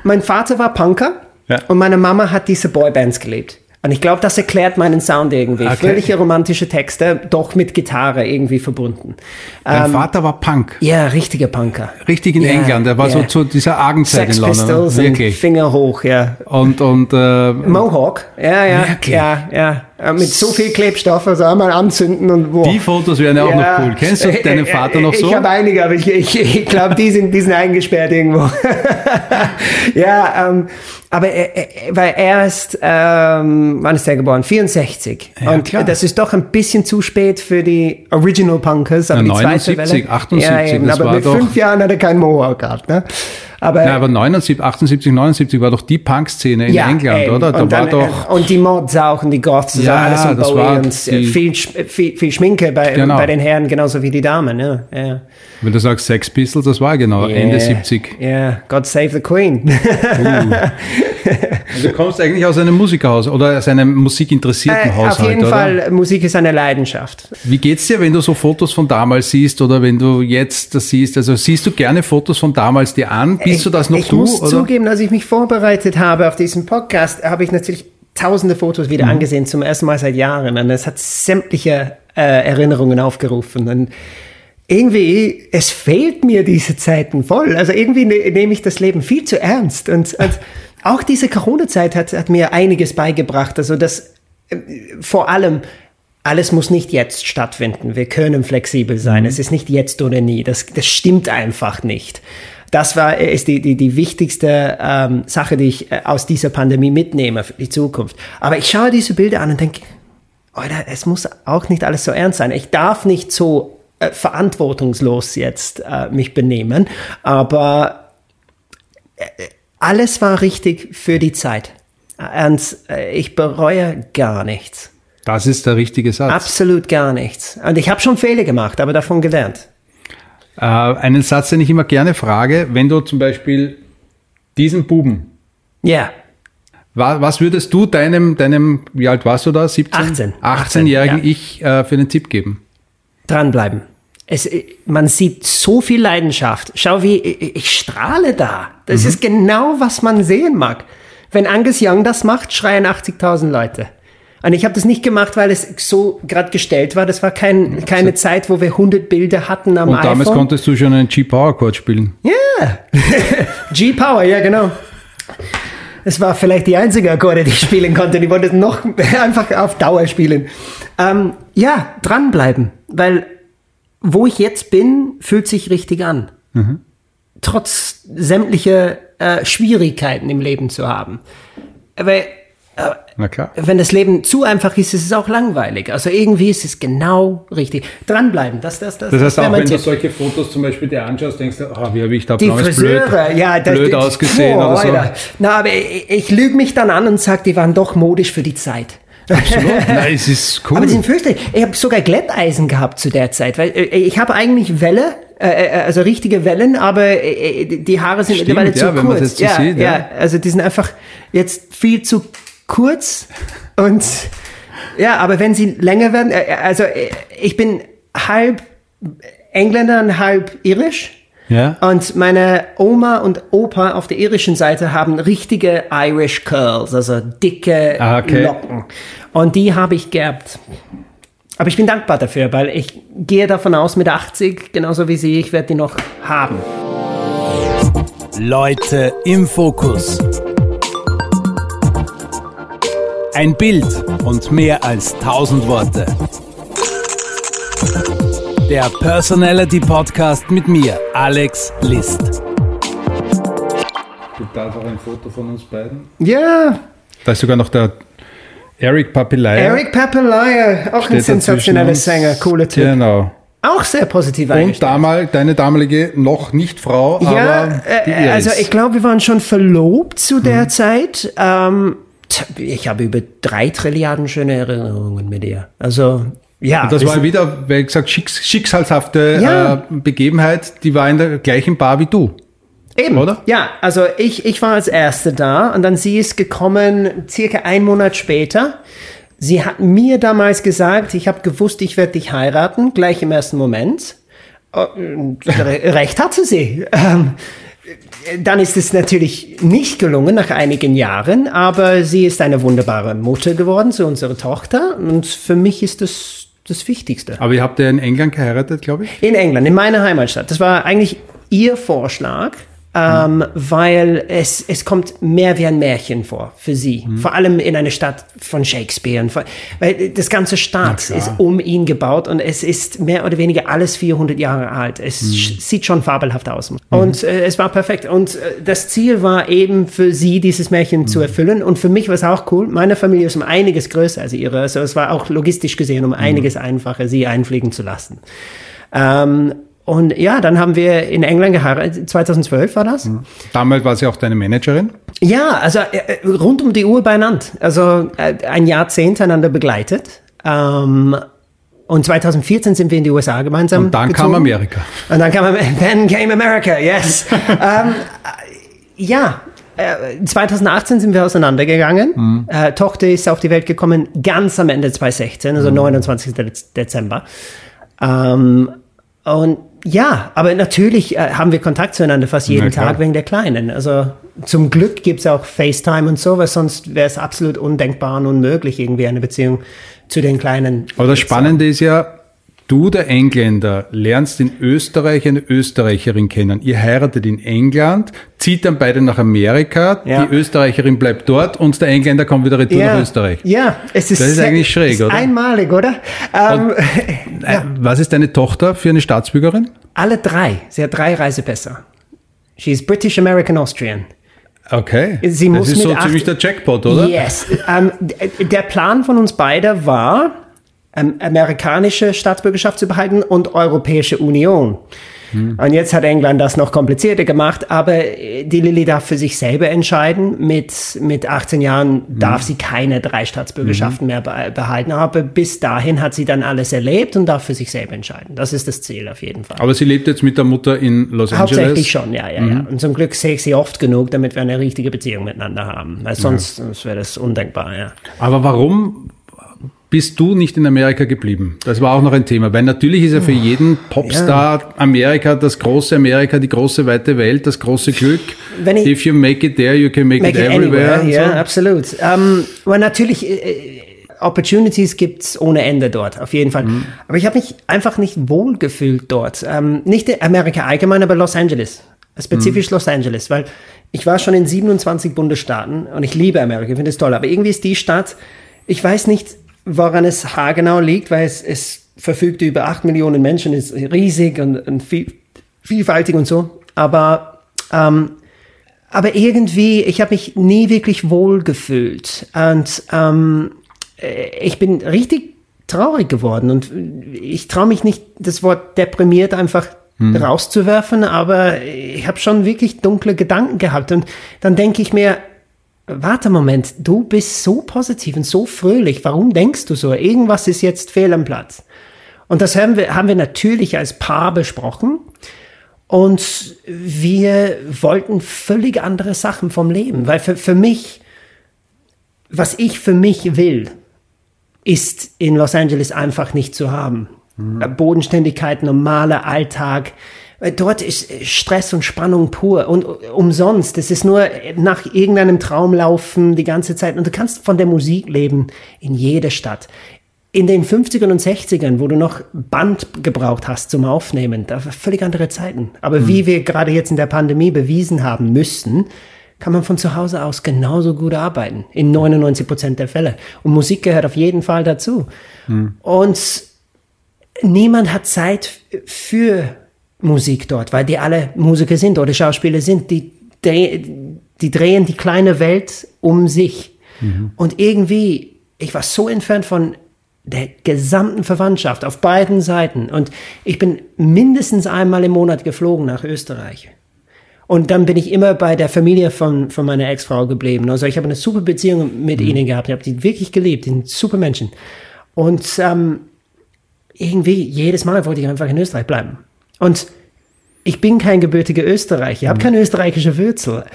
mein Vater war Punker Ja. und meine Mama hat diese Boybands gelebt. Und ich glaube, das erklärt meinen Sound irgendwie. Okay. Fröhliche romantische Texte, doch mit Gitarre irgendwie verbunden. Dein Ähm, Vater war Punk. ja, richtiger Punker. Richtig in Ja, England. Er war ja. so zu dieser Argenzeit Sex in London. Pistols und Wirklich. Finger hoch, ja. Und, und äh, Mohawk, ja, ja, Wirklich? ja, ja. Äh, Mit so viel Klebstoff, also einmal anzünden und wo. Die Fotos wären ja auch noch cool. Kennst du deinen Vater noch so? Ich habe einige, aber ich, ich, ich glaube, die sind, die sind eingesperrt irgendwo. ja, ähm, aber er, weil er ist, ähm, wann ist er geboren? 64. Ja, und klar. das ist doch ein bisschen zu spät für die Original Punkers, aber Na, die zweite 79, Welle. 78, ja, eben, aber mit fünf Jahren hat er keinen Mohawk gehabt, ne? Aber, Ja, aber 79, 78, 79 war doch die Punk-Szene in England, eben. oder? Da und war dann, doch. äh, Und die Mods auch und die Goths, Ja, alles und das Bowie war und äh, viel, viel, viel Schminke bei, Genau. bei den Herren, genauso wie die Damen, ja. ja. Wenn du sagst Sex Pistols, das war genau Ende Yeah. 70. Ja, God save the Queen. Also du kommst eigentlich aus einem Musikerhaus oder aus einem musikinteressierten Äh, Haushalt, Auf jeden oder? Fall, Musik ist eine Leidenschaft. Wie geht's dir, wenn du so Fotos von damals siehst oder wenn du jetzt das siehst? Also siehst du gerne Fotos von damals dir an? Bist du das noch ich du? muss oder? zugeben, als ich mich vorbereitet habe auf diesen Podcast, habe ich natürlich tausende Fotos Mhm. wieder angesehen, zum ersten Mal seit Jahren. Und es hat sämtliche äh, Erinnerungen aufgerufen. Und irgendwie, es fehlt mir diese Zeiten voll. Also irgendwie ne, nehme ich das Leben viel zu ernst. Und, und auch diese Corona-Zeit hat, hat mir einiges beigebracht. Also das äh, vor allem, alles muss nicht jetzt stattfinden. Wir können flexibel sein. Es ist nicht jetzt oder nie. Das, das stimmt einfach nicht. Das war, ist die, die, die wichtigste ähm, Sache, die ich äh, aus dieser Pandemie mitnehme für die Zukunft. Aber ich schaue diese Bilder an und denke, Alter, es muss auch nicht alles so ernst sein. Ich darf nicht so äh, verantwortungslos jetzt äh, mich benehmen, aber äh, alles war richtig für die Zeit. Und äh, ich bereue gar nichts. Das ist der richtige Satz. Absolut gar nichts. Und ich habe schon Fehler gemacht, aber davon gelernt. Äh, einen Satz, den ich immer gerne frage, wenn du zum Beispiel diesen Buben, Ja, wa- was würdest du deinem, deinem, wie alt warst du da? 17? 18. 18-jährigen ja. Ich äh, für einen Tipp geben? dranbleiben. Es, äh, man sieht so viel Leidenschaft. Schau, wie ich, ich strahle da. Das ist genau, was man sehen mag. Wenn Angus Young das macht, schreien 80.000 Leute. Und ich habe das nicht gemacht, weil es so gerade gestellt war. Das war kein, keine Zeit, wo wir 100 Bilder hatten am Und damals iPhone. konntest du schon einen G-Power-Chord spielen. Ja, G-Power, ja genau. Es war vielleicht die einzige Akkorde, die ich spielen konnte. Die wollte es noch einfach auf Dauer spielen. Ähm, ja, dranbleiben, weil wo ich jetzt bin, fühlt sich richtig an. Trotz sämtlicher äh, Schwierigkeiten im Leben zu haben. Aber äh, wenn das Leben zu einfach ist, ist es auch langweilig. Also irgendwie ist es genau richtig. Dranbleiben, das, das, das. Das heißt wäre auch, wenn du Tipp. solche Fotos zum Beispiel dir anschaust, denkst du, ah, wie habe ich da Die damals blöd, Friseure, ja, das, blöd das- ausgesehen Boah, oder so. Alter. Na, aber ich, ich lüge mich dann an und sage, die waren doch modisch für die Zeit. Absolut. Nein, es ist cool. Aber die sind fürchterlich. Ich habe sogar Glätteisen gehabt zu der Zeit, weil äh, ich habe eigentlich Welle, äh, äh, also richtige Wellen, aber äh, äh, die Haare sind Stimmt, mittlerweile zu ja, wenn kurz. jetzt so ja, sieht, ja, ja. also die sind einfach jetzt viel zu kurz und ja, aber wenn sie länger werden, äh, also äh, ich bin halb Engländer und halb irisch. Ja. Und meine Oma und Opa auf der irischen Seite haben richtige Irish Curls, also dicke Ah, okay. Locken. Und die habe ich geerbt. Aber ich bin dankbar dafür, weil ich gehe davon aus, mit 80, genauso wie sie, ich werde die noch haben. Leute im Fokus. Ein Bild und mehr als 1000 Worte. Der Personality Podcast mit mir, Alex List. Gibt da auch ein Foto von uns beiden? Ja, Da ist sogar noch der Eric Papilaya. Eric Papelaya, auch ein sensationeller. Sänger, cooler Typ. Genau. Auch sehr positiv Und eingestellt. damal, deine damalige, noch nicht Frau, Ja, aber die äh, also ich glaube, wir waren schon verlobt zu der Mhm. Zeit. Ähm, ich habe über drei Trilliarden schöne Erinnerungen mit ihr. Also, ja. Und das war wieder, wie gesagt, schicks schicksalshafte Ja. äh, Begebenheit. Die war in der gleichen Bar wie du. Eben, Oder? Ja, also ich, ich war als Erste da und dann sie ist gekommen circa einen Monat später. Sie hat mir damals gesagt, ich habe gewusst, ich werde dich heiraten, gleich im ersten Moment. Re- Recht hatte sie. Ähm, dann ist es natürlich nicht gelungen nach einigen Jahren, aber sie ist eine wunderbare Mutter geworden zu unserer Tochter und für mich ist das das Wichtigste. Aber ihr habt ja in England geheiratet, glaube ich. In England, in meiner Heimatstadt. Das war eigentlich ihr Vorschlag. Ähm, weil es, es kommt mehr wie ein Märchen vor für sie. Mhm. Vor allem in einer Stadt von Shakespeare. Weil das ganze klar. ist um ihn gebaut und es ist mehr oder weniger alles 400 Jahre alt. Es Mhm. sieht schon fabelhaft aus. Und äh, es war perfekt. Und äh, das Ziel war eben für sie, dieses Märchen Mhm. zu erfüllen. Und für mich war es auch cool. Meine Familie ist um einiges größer als ihre. Also es war auch logistisch gesehen um Mhm. einiges einfacher, sie einfliegen zu lassen. Ähm, und ja, dann haben wir in England geheiratet. 2012 war das. Damals war sie auch deine Managerin. Ja, also äh, äh, rund um die Uhr beieinander. Also äh, ein Jahrzehnt einander begleitet. Ähm, und 2014 sind wir in die USA gemeinsam Und dann gezogen. kam Amerika. Und dann kam Then came America, yes. ähm, äh, ja, äh, 2018 sind wir auseinandergegangen. Mhm. Äh, Tochter ist auf die Welt gekommen ganz am Ende 2016, also Mhm. 29. Dez- Dezember. Ähm, und ja, aber natürlich äh, haben wir Kontakt zueinander fast jeden. Tag wegen der Kleinen. Also zum Glück gibt's auch FaceTime und so, weil sonst wäre es absolut undenkbar und unmöglich, irgendwie eine Beziehung zu den Kleinen. Aber das Spannende ist ja, du, der Engländer, lernst in Österreich eine Österreicherin kennen. Ihr heiratet in England, zieht dann beide nach Amerika, Ja. die Österreicherin bleibt dort und der Engländer kommt wieder retour nach Österreich. Ja, es ist, Das ist sehr- eigentlich schräg, ist oder? Einmalig, oder? Ähm, Äh, Was ist deine Tochter für eine Staatsbürgerin? alle drei. Sie hat drei Reisepässe. She's British, American, Austrian. Okay. Sie muss das ist so ziemlich der Jackpot, oder? Yes. Ähm, der Plan von uns beide war, ähm, amerikanische Staatsbürgerschaft zu behalten und Europäische Union. Hm. Und jetzt hat England das noch komplizierter gemacht, aber äh, die Lilly darf für sich selber entscheiden. Mit, mit 18 Jahren Hm. darf sie keine drei Staatsbürgerschaften mehr be behalten, aber bis dahin hat sie dann alles erlebt und darf für sich selber entscheiden. Das ist das Ziel auf jeden Fall. Aber sie lebt jetzt mit der Mutter in Los Hauptsächlich Angeles. schon, ja, ja, ja. Und zum Glück sehe ich sie oft genug, damit wir eine richtige Beziehung miteinander haben. Weil sonst, sonst wäre das undenkbar, ja. Aber warum bist du nicht in Amerika geblieben? Das war auch noch ein Thema, weil natürlich ist ja für jeden Popstar Amerika das große Amerika, die große weite Welt, das große Glück. Wenn ich- If you make it there, you can make, Make it, it everywhere. ja, so. absolut. Ähm, aber natürlich, äh, Opportunities gibt's ohne Ende dort, auf jeden Fall. Mhm. Aber ich habe mich einfach nicht wohl gefühlt dort. Ähm, nicht in Amerika allgemein, aber Los Angeles. Mhm. Spezifisch Los Angeles, weil ich war schon in 27 Bundesstaaten und ich liebe Amerika, ich finde es toll. Aber irgendwie ist die Stadt, ich weiß nicht, woran es haargenau liegt, weil es, es verfügt über 8 Millionen Menschen, ist riesig und, und viel, vielfältig und so. Aber ähm, aber irgendwie, ich habe mich nie wirklich wohl gefühlt. Und ähm, äh, ich bin richtig traurig geworden. Und ich traue mich nicht, das Wort deprimiert einfach rauszuwerfen, aber ich habe schon wirklich dunkle Gedanken gehabt. Und dann denke ich mir, warte Moment, du bist so positiv und so fröhlich. Warum denkst du so? Irgendwas ist jetzt fehl am Platz. Und das haben wir, haben wir natürlich als Paar besprochen. Und wir wollten völlig andere Sachen vom Leben. Weil für, für mich, was ich für mich will, ist in Los Angeles einfach nicht zu haben. Bodenständigkeit, normaler Alltag. Dort ist Stress und Spannung pur und umsonst. Es ist nur nach irgendeinem Traum laufen die ganze Zeit. Und du kannst von der Musik leben in jeder Stadt. In den 50ern und 60ern, wo du noch Band gebraucht hast zum Aufnehmen, da war völlig andere Zeiten. Aber wie wir gerade jetzt in der Pandemie bewiesen haben müssen, kann man von zu Hause aus genauso gut arbeiten. In 99 Prozent der Fälle. Und Musik gehört auf jeden Fall dazu. Und niemand hat Zeit für Musik dort, weil die alle Musiker sind oder Schauspieler sind. Die, dreh- die drehen die kleine Welt um sich. Und irgendwie, ich war so entfernt von der gesamten Verwandtschaft auf beiden Seiten. Und ich bin mindestens einmal im Monat geflogen nach Österreich. Und dann bin ich immer bei der Familie von, von meiner Ex-Frau geblieben. Also ich habe eine super Beziehung mit ihnen gehabt. Ich habe die wirklich geliebt. Die sind super Menschen. Und ähm, irgendwie jedes Mal wollte ich einfach in Österreich bleiben. Und ich bin kein gebürtiger Österreicher. Ich habe keine österreichische Wurzel.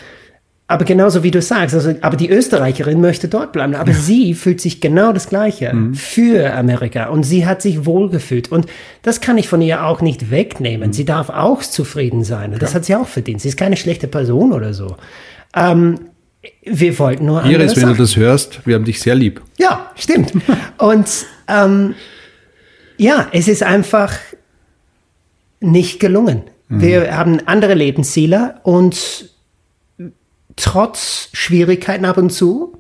Aber genauso wie du sagst, also, aber die Österreicherin möchte dort bleiben. Aber sie fühlt sich genau das Gleiche für Amerika. Und sie hat sich wohlgefühlt. Und das kann ich von ihr auch nicht wegnehmen. Sie darf auch zufrieden sein. Und das hat sie auch verdient. Sie ist keine schlechte Person oder so. Ähm, wir wollten nur andere Iris, wenn Sachen. du das hörst, wir haben dich sehr lieb. Ja, stimmt. Und ähm, ja, es ist einfach nicht gelungen. Wir haben andere Lebensziele und trotz Schwierigkeiten ab und zu,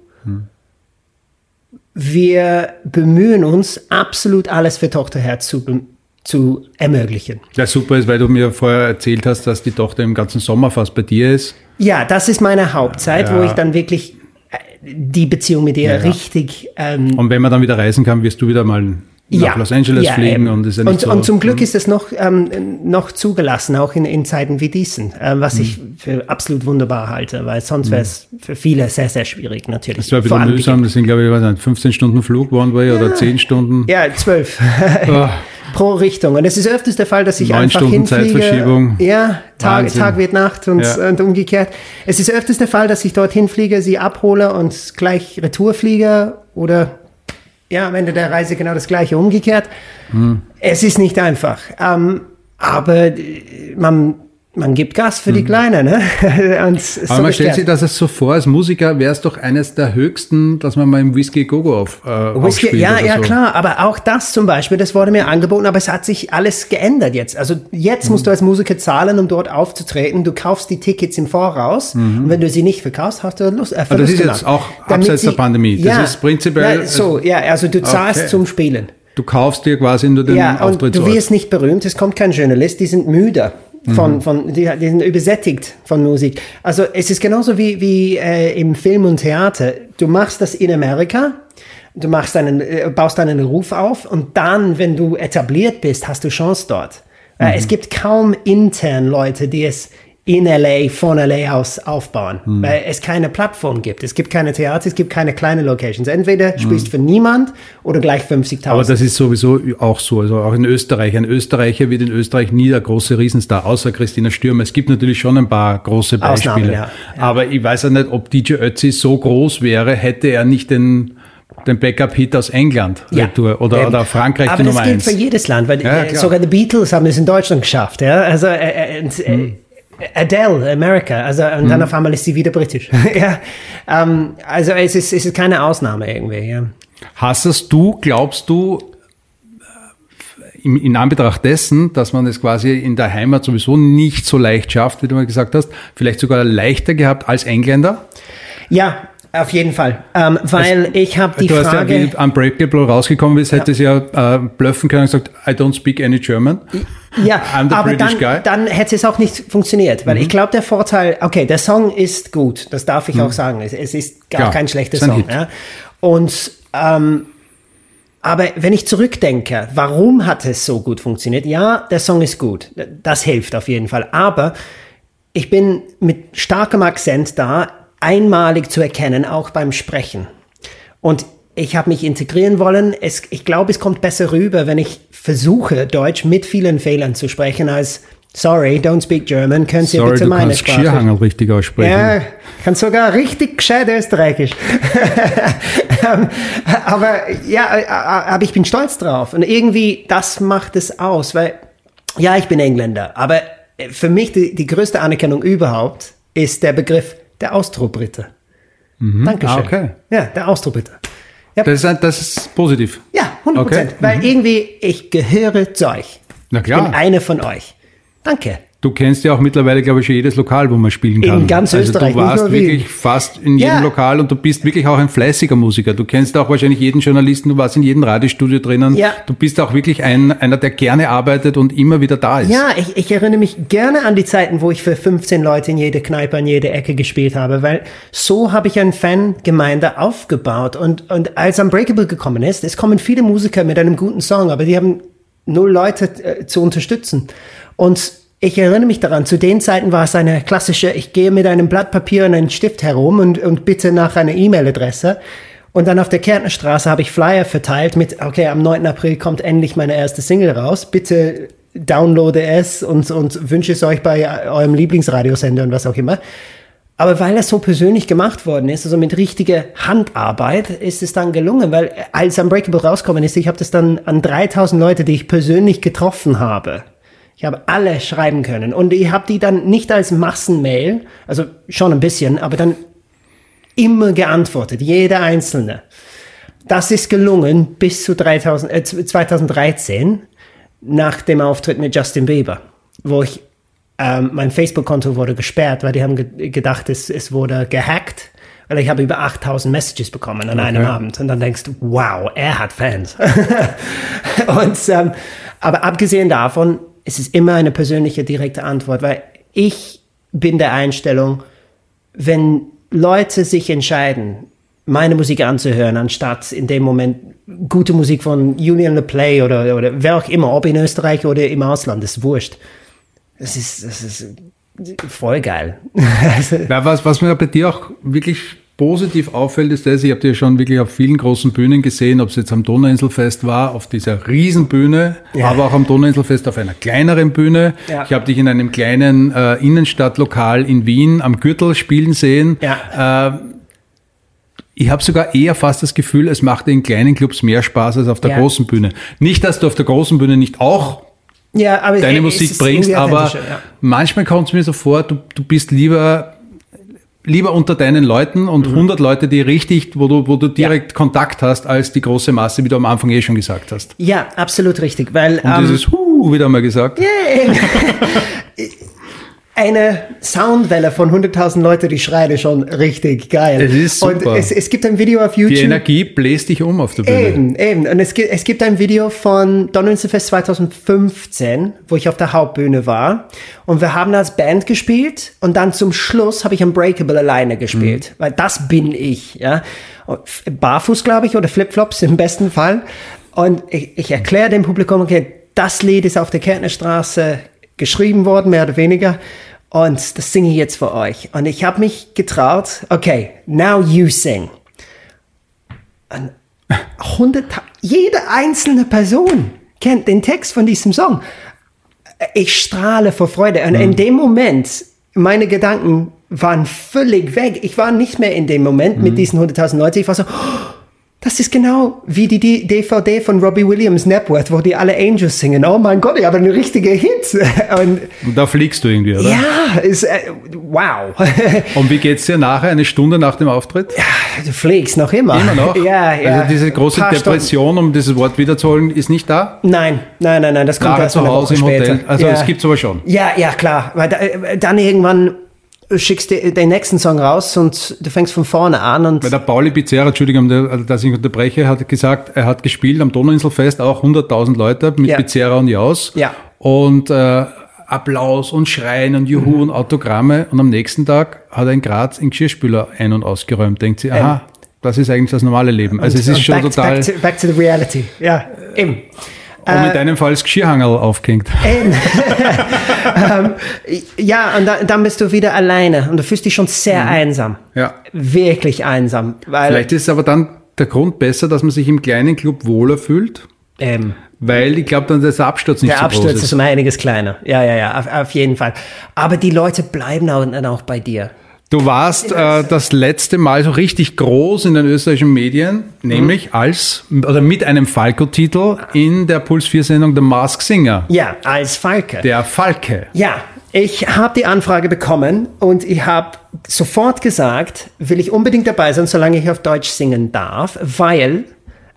wir bemühen uns, absolut alles für Tochterherz zu, zu ermöglichen. Ja, super ist, weil du mir vorher erzählt hast, dass die Tochter im ganzen Sommer fast bei dir ist. Ja, das ist meine Hauptzeit, Ja. wo ich dann wirklich äh, die Beziehung mit ihr Ja. richtig ähm, Und wenn man dann wieder reisen kann, wirst du wieder mal nach Los Angeles ja, fliegen eben. und ist ja nicht und, so. und zum Glück ist es noch, ähm, noch zugelassen, auch in, in Zeiten wie diesen, ähm, was ich Mhm. für absolut wunderbar halte, weil sonst wäre es für viele sehr, sehr schwierig natürlich. Das war die- mühsam, das sind glaube ich ich weiß nicht, 15 Stunden Flug One Way oder 10 Stunden. Ja, zwölf Oh, pro Richtung. Und es ist öfters der Fall, dass ich Neun einfach Stunden hinfliege. Zeitverschiebung. Ja, Tag, Wahnsinn. Tag wird Nacht und, Ja. und umgekehrt. Es ist öfters der Fall, dass ich dorthin fliege, sie abhole und gleich Retour fliege oder ja, am Ende der Reise genau das gleiche umgekehrt. Hm. Es ist nicht einfach. Ähm, aber äh, man, man gibt Gas für die Kleine, ne? und. Aber man stellt sich das so vor, als Musiker wäre es doch eines der höchsten, dass man mal im Whisky Gogo auf, äh, Whisky, ja, ja, so. klar, aber auch das zum Beispiel, das wurde mir angeboten, aber es hat sich alles geändert jetzt. Also jetzt Mhm. musst du als Musiker zahlen, um dort aufzutreten. Du kaufst die Tickets im Voraus und wenn du sie nicht verkaufst, hast du Lust. Äh, Mhm. das ist jetzt auch Damit abseits der Pandemie. Das ja, ist prinzipiell- Ja, so, ja, also du zahlst Okay. zum Spielen. Du kaufst dir quasi nur den Ja, und du wirst nicht berühmt, es kommt kein Journalist, die sind müde. Mhm. Von, von, die, die sind übersättigt von Musik. Also es ist genauso wie, wie äh, im Film und Theater. Du machst das in Amerika, du machst einen, äh, baust deinen Ruf auf und dann, wenn du etabliert bist, hast du Chance dort. Mhm. Äh, es gibt kaum intern Leute, die es in LA, von LA aus aufbauen, Mhm. weil es keine Plattform gibt. Es gibt keine Theater, es gibt keine kleinen Locations. Entweder spielst für niemand oder gleich 50.000. Aber das ist sowieso auch so, also auch in Österreich. Ein Österreicher wird in Österreich nie der große Riesenstar, außer Christina Stürmer. Es gibt natürlich schon ein paar große Beispiele. Ausnahmen, ja. Ja. Aber ich weiß ja nicht, ob DJ Ötzi so groß wäre, hätte er nicht den, den Backup-Hit aus England retour oder, oder Frankreich Aber die das Nummer gilt eins. für jedes Land, weil Ja, äh, sogar die Beatles haben es in Deutschland geschafft. Ja? Also äh, äh, äh, Hm. Adele, Amerika, also und dann auf einmal ist sie wieder britisch. ja, ähm, also es ist, es ist keine Ausnahme irgendwie. Ja. Hassest du, glaubst du, äh, in, in Anbetracht dessen, dass man es quasi in der Heimat sowieso nicht so leicht schafft, wie du mal gesagt hast, vielleicht sogar leichter gehabt als Engländer? ja, auf jeden Fall, ähm, weil ich habe die du hast ja, Frage. wie Unbreakable rausgekommen bist, hättest ja äh, bluffen können und gesagt, I don't speak any German. Ja, I'm the aber British dann, guy. Mhm. dann hätte es auch nicht funktioniert, weil ich glaube, der Vorteil, okay, der Song ist gut, das darf ich auch sagen. Es, es ist gar Klar, kein schlechter Song. Ja? Und ähm, aber wenn ich zurückdenke, warum hat es so gut funktioniert? Ja, der Song ist gut, das hilft auf jeden Fall. Aber ich bin mit starkem Akzent da, einmalig zu erkennen, auch beim Sprechen. Und ich habe mich integrieren wollen. Es, ich glaube, es kommt besser rüber, wenn ich versuche, Deutsch mit vielen Fehlern zu sprechen, als Sorry, don't speak German, können Sie Sorry, bitte du meine kannst Sprache? Geschirrhangel richtig aussprechen. Ja, kann sogar richtig gescheit Österreichisch. Ähm, aber ja, äh, aber ich bin stolz drauf. Und irgendwie, das macht es aus, weil, ja, ich bin Engländer, aber für mich die, die größte Anerkennung überhaupt ist der Begriff der Austrobrite. Dankeschön. Ah, okay. Ja, der Austrobrite. Das, ist, das ist positiv. Ja, 100 Prozent. Okay. Weil irgendwie, ich gehöre zu euch. Na Ich bin klar. eine von euch. Danke. Du kennst ja auch mittlerweile, glaube ich, schon jedes Lokal, wo man spielen kann. In ganz also Österreich, Du warst wirklich fast in jedem Ja. Lokal und du bist wirklich auch ein fleißiger Musiker. Du kennst auch wahrscheinlich jeden Journalisten, du warst in jedem Radiostudio drinnen. Ja. Du bist auch wirklich ein, einer, der gerne arbeitet und immer wieder da ist. Ja, ich, ich erinnere mich gerne an die Zeiten, wo ich für 15 Leute in jede Kneipe, an jede Ecke gespielt habe, weil so habe ich eine Fangemeinde aufgebaut. Und, und als Unbreakable gekommen ist, es kommen viele Musiker mit einem guten Song, aber die haben null Leute äh, zu unterstützen. Und ich erinnere mich daran, zu den Zeiten war es eine klassische, ich gehe mit einem Blatt Papier und einem Stift herum und, und bitte nach einer E-Mail-Adresse. Und dann auf der Kärntnerstraße habe ich Flyer verteilt mit, okay, am 9. April kommt endlich meine erste Single raus. Bitte downloade es und, und wünsche es euch bei eurem Lieblingsradiosender und was auch immer. Aber weil es so persönlich gemacht worden ist, also mit richtiger Handarbeit, ist es dann gelungen, weil als Unbreakable rausgekommen ist, ich habe das dann an 3000 Leute, die ich persönlich getroffen habe, ich habe alle schreiben können und ich habe die dann nicht als Massenmail, also schon ein bisschen, aber dann immer geantwortet, jeder einzelne. Das ist gelungen bis zu 3000, äh, 2013 nach dem Auftritt mit Justin Bieber, wo ich ähm, mein Facebook-Konto wurde gesperrt, weil die haben ge gedacht, es, es wurde gehackt. Weil ich habe über 8000 Messages bekommen an einem Abend. Und dann denkst du, wow, er hat Fans. und, ähm, aber abgesehen davon, es ist immer eine persönliche, direkte Antwort, weil ich bin der Einstellung, wenn Leute sich entscheiden, meine Musik anzuhören, anstatt in dem Moment gute Musik von Julian LePlay oder, oder wer auch immer, ob in Österreich oder im Ausland, ist wurscht. Das ist, das ist voll geil. ja, was, was mir bei dir auch wirklich positiv auffällt, ist das, ich habe dir schon wirklich auf vielen großen Bühnen gesehen, ob es jetzt am Donauinselfest war, auf dieser Riesenbühne, ja. aber auch am Donauinselfest auf einer kleineren Bühne. Ja. Ich habe dich in einem kleinen äh, Innenstadtlokal in Wien am Gürtel spielen sehen. Ja. Äh, ich habe sogar eher fast das Gefühl, es macht in kleinen Clubs mehr Spaß als auf der großen Bühne. Nicht, dass du auf der großen Bühne nicht auch deine Musik bringst, aber manchmal kommt es mir so vor, du, du bist lieber lieber unter deinen Leuten und mhm. 100 Leute, die richtig, wo du, wo du direkt ja. Kontakt hast, als die große Masse, wie du am Anfang eh schon gesagt hast. Ja, absolut richtig, weil und ähm, dieses Huh wieder mal gesagt. Yeah. eine Soundwelle von 100.000 Leute, die schreien schon richtig geil. Es ist super. Und es, es gibt ein Video auf YouTube. Die Energie bläst dich um auf der Bühne. Eben, eben. Und es gibt, es gibt ein Video von Donnerstagfest 2015, wo ich auf der Hauptbühne war. Und wir haben als Band gespielt und dann zum Schluss habe ich Unbreakable alleine gespielt. Mhm. Weil das bin ich, ja. Barfuß, glaube ich, oder Flipflops im besten Fall. Und ich, ich erkläre dem Publikum, okay, das Lied ist auf der Kärntnerstraße geschrieben worden, mehr oder weniger. Und das singe ich jetzt für euch. Und ich habe mich getraut, okay, now you sing. Und 100, jede einzelne Person kennt den Text von diesem Song. Ich strahle vor Freude. Und mhm. in dem Moment, meine Gedanken waren völlig weg. Ich war nicht mehr in dem Moment mhm. mit diesen 100.000 Leuten. Ich war so, oh, das ist genau wie die DVD von Robbie Williams Napworth, wo die alle Angels singen. Oh mein Gott, ich habe eine richtige Hit. Und, Und da fliegst du irgendwie, oder? Ja, ist, äh, wow. Und wie geht's dir nachher, eine Stunde nach dem Auftritt? Ja, du fliegst noch immer. Immer noch? Ja, ja. Also diese große Depression, um dieses Wort wiederzuholen, ist nicht da? Nein, nein, nein, nein, das kommt nachher erst zu Hause im später. Hotel. Also es gibt aber schon. Ja, ja, klar. Weil äh, dann irgendwann schickst den nächsten Song raus und du fängst von vorne an. Und Weil der Pauli Pizzerra, Entschuldigung, also, dass ich unterbreche, hat gesagt, er hat gespielt am Donauinselfest auch 100.000 Leute mit ja. Pizzerra und Jaus. Ja. Und äh, Applaus und Schreien und Juhu mhm. und Autogramme. Und am nächsten Tag hat er in Graz in Geschirrspüler ein- und ausgeräumt. Denkt sie, aha, ähm. das ist eigentlich das normale Leben. Also und, es ist schon back, total... Back to, back to the reality. Ja, eben. Und in äh, deinem Fall das Geschirrhangel aufgehängt. ähm, ja, und da, dann bist du wieder alleine und du fühlst dich schon sehr mhm. einsam. Ja. Wirklich einsam. Weil Vielleicht ist es aber dann der Grund besser, dass man sich im kleinen Club wohler fühlt. Ähm, weil ich glaube, dann der Absturz nicht der so Absturz groß ist. ist um einiges kleiner. Ja, ja, ja, auf, auf jeden Fall. Aber die Leute bleiben auch, auch bei dir. Du warst äh, das letzte Mal so richtig groß in den österreichischen Medien, nämlich mhm. als oder mit einem Falco-Titel in der Puls 4 Sendung The Mask Singer. Ja, als Falke. Der Falke. Ja, ich habe die Anfrage bekommen und ich habe sofort gesagt, will ich unbedingt dabei sein, solange ich auf Deutsch singen darf, weil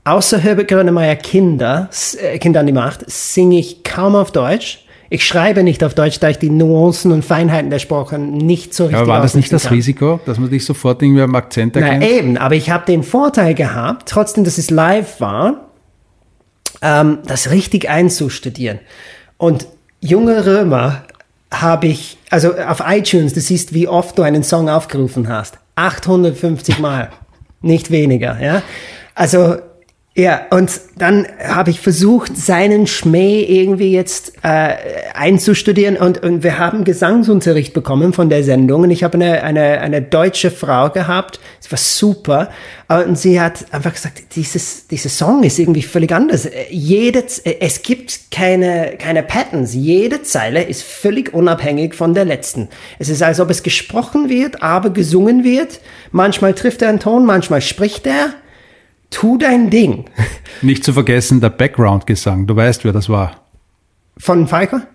außer Herbert Grönemeyer Kinder, äh, Kinder an die Macht, singe ich kaum auf Deutsch. Ich schreibe nicht auf Deutsch, da ich die Nuancen und Feinheiten der Sprache nicht so richtig Aber war das nicht das kann. Risiko, dass man dich sofort irgendwie am Akzent erkennt? Na eben, aber ich habe den Vorteil gehabt, trotzdem, dass es live war, ähm, das richtig einzustudieren. Und junge Römer habe ich, also auf iTunes, du siehst, wie oft du einen Song aufgerufen hast. 850 Mal, nicht weniger, ja. Also ja, und dann habe ich versucht, seinen Schmäh irgendwie jetzt äh, einzustudieren und, und wir haben Gesangsunterricht bekommen von der Sendung und ich habe eine, eine, eine deutsche Frau gehabt, sie war super und sie hat einfach gesagt, dieses, dieser Song ist irgendwie völlig anders. Jede, es gibt keine, keine Patterns, jede Zeile ist völlig unabhängig von der letzten. Es ist, als ob es gesprochen wird, aber gesungen wird. Manchmal trifft er einen Ton, manchmal spricht er tu dein Ding. Nicht zu vergessen, der Background-Gesang. Du weißt, wer das war. Von Falker?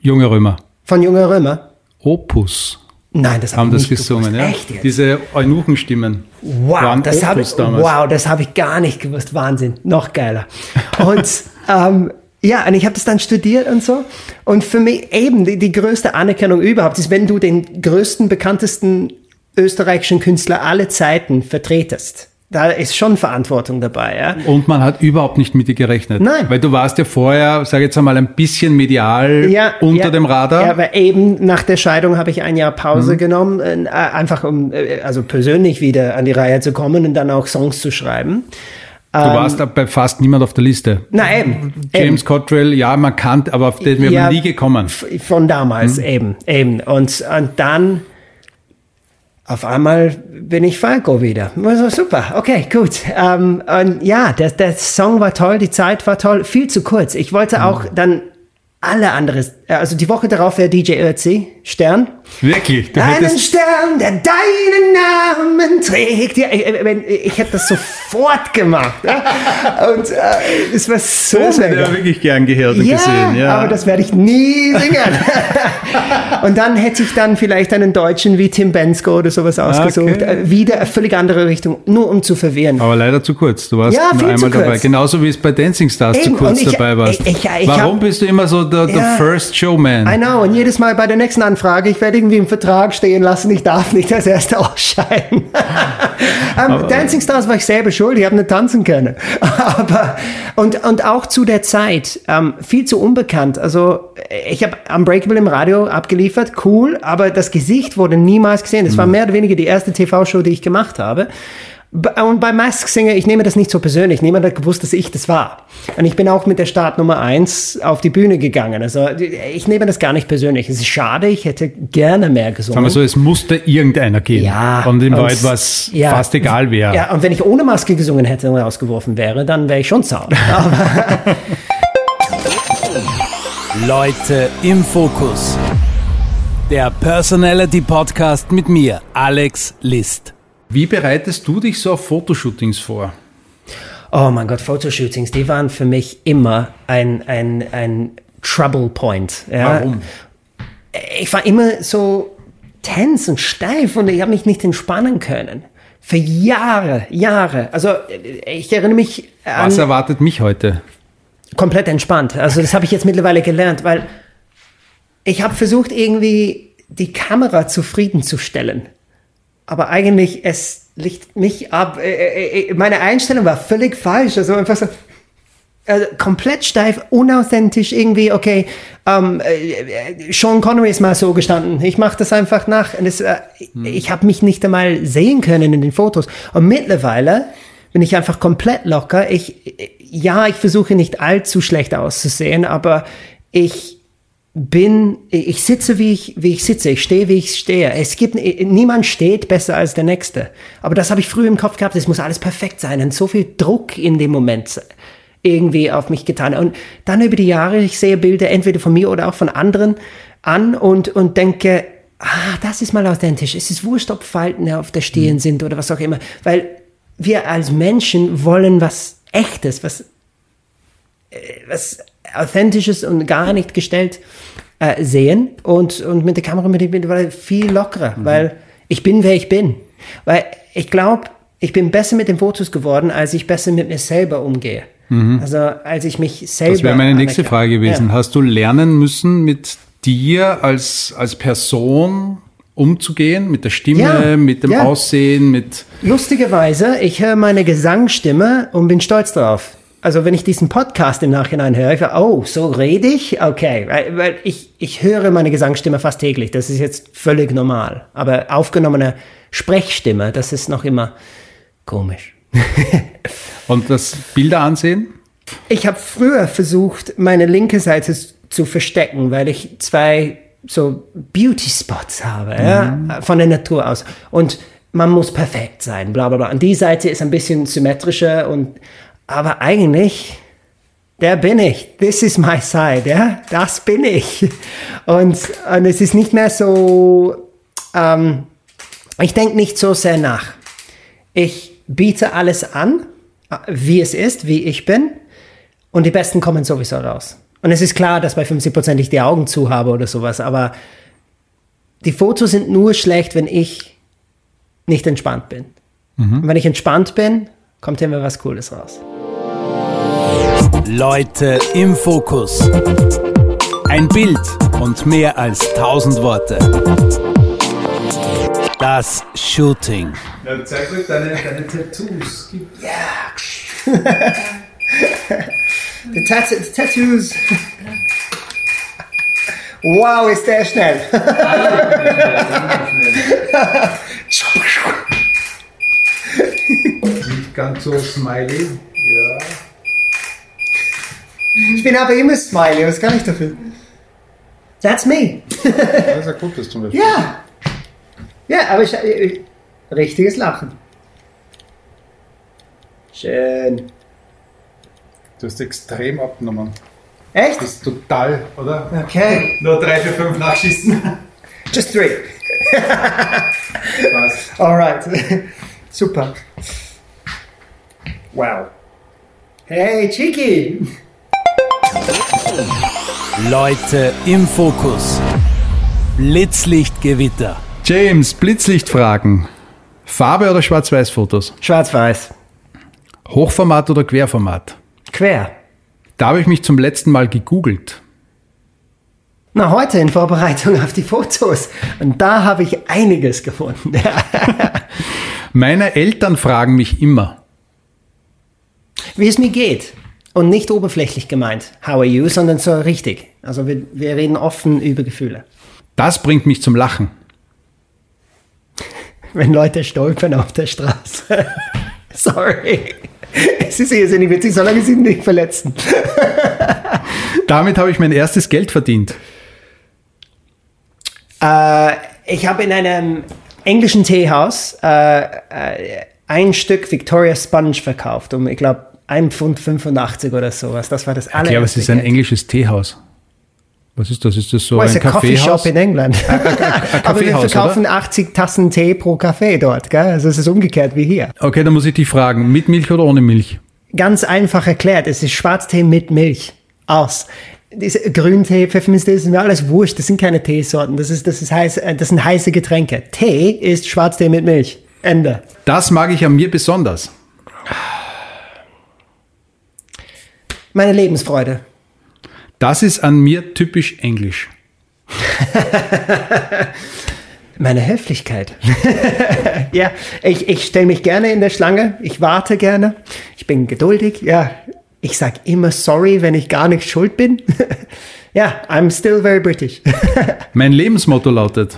Junge Römer. Von Junge Römer? Opus. Nein, das haben das gesungen, gewusst. ja. Echt jetzt? Diese Eunuchenstimmen. Wow, das habe ich, wow, das habe ich gar nicht gewusst. Wahnsinn, noch geiler. Und ähm, Ja, und ich habe das dann studiert und so. Und für mich eben die, die größte Anerkennung überhaupt ist, wenn du den größten, bekanntesten österreichischen Künstler aller Zeiten vertretest. Da ist schon Verantwortung dabei, ja. Und man hat überhaupt nicht mit dir gerechnet. Nein. Weil du warst ja vorher, sage jetzt einmal, ein bisschen medial Ja, unter ja, dem Radar. Ja, aber eben nach der Scheidung habe ich ein Jahr Pause genommen, äh, einfach um äh, also persönlich wieder an die Reihe zu kommen und dann auch Songs zu schreiben. du warst da bei fast niemand auf der Liste. Na eben. James Cottrell, ja, man kannte, aber auf den wäre Ja, nie gekommen. eben, von damals eben, eben. Und, und dann auf einmal bin ich Falco wieder. Also super, okay, gut. Ähm, und ja, der, der Song war toll, die Zeit war toll, viel zu kurz. Ich wollte auch dann alle andere, also die Woche darauf wäre DJ Ötzi, Stern. Wirklich, du Einen hättest, Stern, der deinen Namen trägt. Ja, ich, ich, ich hätte das sofort gemacht. Und äh, es war so das hätte mega. er wirklich gern gehört und Ja, gesehen. Ja, aber das werde ich nie singen. und dann hätte ich dann vielleicht einen Deutschen wie Tim Bensko oder sowas ausgesucht. Okay. Äh, Wieder eine völlig andere Richtung, nur um zu verwirren. aber leider zu kurz. Du warst Ja, nur einmal dabei. Genauso wie es bei Dancing Stars Eben, zu kurz ich- dabei warst. ich- ich- ich Warum bist du immer so der Ja. First Showman? I know, und jedes Mal bei der nächsten Anfrage, ich werde irgendwie im Vertrag stehen lassen, ich darf nicht als Erster ausscheiden. ähm, Dancing Stars war ich selber schuld, ich habe nicht tanzen können. Aber, und, und auch zu der Zeit, ähm, viel zu unbekannt. Also, ich habe Unbreakable im Radio abgeliefert, cool, aber das Gesicht wurde niemals gesehen. Das war mehr oder weniger die erste TV-Show, die ich gemacht habe. Und bei Mask Singer, ich nehme das nicht so persönlich. Niemand hat gewusst, dass ich das war. Und ich bin auch mit der Start Nummer eins auf die Bühne gegangen. Also ich nehme das gar nicht persönlich. Es ist schade, ich hätte gerne mehr gesungen. Sagen wir so, es musste irgendeiner gehen. Ja. Und in Wahrheit was ja. fast egal wäre. Ja, und wenn ich ohne Maske gesungen hätte und rausgeworfen wäre, dann wäre ich schon sauer. Leute im Fokus. Der Personality Podcast mit mir, Alex List. Wie bereitest du dich so auf Fotoshootings vor? Oh mein Gott, Fotoshootings, die waren für mich immer ein, ein, ein Trouble Point. Ja. Warum? Ich war immer so tense und steif und ich habe mich nicht entspannen können. Für Jahre, Jahre. Also ich erinnere mich an Was erwartet mich heute? komplett entspannt. Also das habe ich jetzt mittlerweile gelernt, weil ich habe versucht irgendwie die Kamera zufriedenzustellen. Aber eigentlich es liegt mich ab. Äh, äh, äh, Meine Einstellung war völlig falsch. Also einfach so also komplett steif, unauthentisch irgendwie. Okay, ähm, äh, Sean Connery ist mal so gestanden. Ich mache das einfach nach. Es, äh, Ich habe mich nicht einmal sehen können in den Fotos. Und mittlerweile bin ich einfach komplett locker. Ich, ja, ich versuche nicht allzu schlecht auszusehen, aber ich bin, ich sitze wie ich, wie ich sitze, ich stehe wie ich stehe. Es gibt, niemand steht besser als der Nächste. Aber das habe ich früher im Kopf gehabt, es muss alles perfekt sein und so viel Druck in dem Moment irgendwie auf mich getan. Und dann über die Jahre, ich sehe Bilder entweder von mir oder auch von anderen an und, und denke, ah, das ist mal authentisch. Es ist wurscht, ob Falten auf der Stirn sind oder was auch immer. Weil wir als Menschen wollen was Echtes, was was Authentisches und gar nicht gestellt äh, sehen. Und, und mit der Kamera bin ich mittlerweile viel lockerer, weil ich bin, wer ich bin. Weil ich glaube, ich bin besser mit den Fotos geworden, als ich besser mit mir selber umgehe. Also als ich mich selber. Das wäre meine nächste anerkenne. Frage gewesen. Hast du lernen müssen, mit dir als, als Person umzugehen, mit der Stimme, Ja, mit dem ja. Aussehen, mit... Ja. Lustigerweise, ich höre meine Gesangsstimme und bin stolz drauf. Also wenn ich diesen Podcast im Nachhinein höre, ich oh, so rede ich? Okay, weil, ich, ich höre meine Gesangsstimme fast täglich. Das ist jetzt völlig normal. Aber aufgenommene Sprechstimme, das ist noch immer komisch. Und das Bilder ansehen? Ich habe früher versucht, meine linke Seite zu verstecken, weil ich zwei so Beauty-Spots habe, ja, von der Natur aus. Und man muss perfekt sein, bla bla bla. Und die Seite ist ein bisschen symmetrischer und aber eigentlich, der bin ich. This is my side, ja. Das bin ich. Und, und es ist nicht mehr so, ähm, ich denke nicht so sehr nach. Ich biete alles an, wie es ist, wie ich bin. Und die Besten kommen sowieso raus. Und es ist klar, dass bei 50% ich die Augen zu habe oder sowas, aber die Fotos sind nur schlecht, wenn ich nicht entspannt bin. Und wenn ich entspannt bin, kommt immer was Cooles raus. Leute im Fokus. Ein Bild und mehr als tausend Worte. Das Shooting. Ja, zeig mir deine, deine Tattoos. Die, Tat die Tattoos. Wow, ist der schnell. Nicht ganz so smiley. Ja. Ich bin aber immer smiley, was kann ich dafür? That's me. Das ist ja gut, das zum Beispiel. Ja. Ja, aber ich, ich, richtiges Lachen. Schön. Du hast extrem abgenommen. Echt? Das ist total, oder? Okay. Nur drei, vier, fünf nachschießen. Just three. Passt. Alright. Super. Wow. Hey, Chiki. Leute im Fokus. Blitzlichtgewitter. James, Blitzlichtfragen. Farbe oder Schwarz-Weiß-Fotos? Schwarz-Weiß. Hochformat oder Querformat? Quer. Da habe ich mich zum letzten Mal gegoogelt. Na, heute in Vorbereitung auf die Fotos. Und da habe ich einiges gefunden. Meine Eltern fragen mich immer. Wie es mir geht. Und nicht oberflächlich gemeint, how are you, sondern so richtig. Also wir, wir reden offen über Gefühle. Das bringt mich zum Lachen. Wenn Leute stolpern auf der Straße. Sorry. Es ist irrsinnig witzig, solange sie nicht verletzen. Damit habe ich mein erstes Geld verdient. Äh, ich habe in einem englischen Teehaus äh, äh, ein Stück Victoria Sponge verkauft um, ich glaube, 1,85 Pfund oder sowas. Das war das allererste. Ja, aber es ist ein englisches Teehaus. Was ist das? Ist das so Oh, ein ein Coffee Kaffeehaus? Shop in England. Aber wir Kaffeehaus, verkaufen 80 Tassen Tee pro Kaffee dort. Gell? Also es ist umgekehrt wie hier. Okay, dann muss ich dich fragen, mit Milch oder ohne Milch? Ganz einfach erklärt, es ist Schwarztee mit Milch. Aus. Diese Grüntee, Pfefferminztee, das ist mir alles wurscht. Das sind keine Teesorten. Das, ist, das, ist heiß, äh, das sind heiße Getränke. Tee ist Schwarztee mit Milch. Ende. Das mag ich an mir besonders. Meine Lebensfreude. Das ist an mir typisch englisch. Meine Höflichkeit. ja, ich, ich stelle mich gerne in der Schlange. Ich warte gerne. Ich bin geduldig. Ja, ich sag immer sorry, wenn ich gar nicht schuld bin. ja, I'm still very British. Mein Lebensmotto lautet,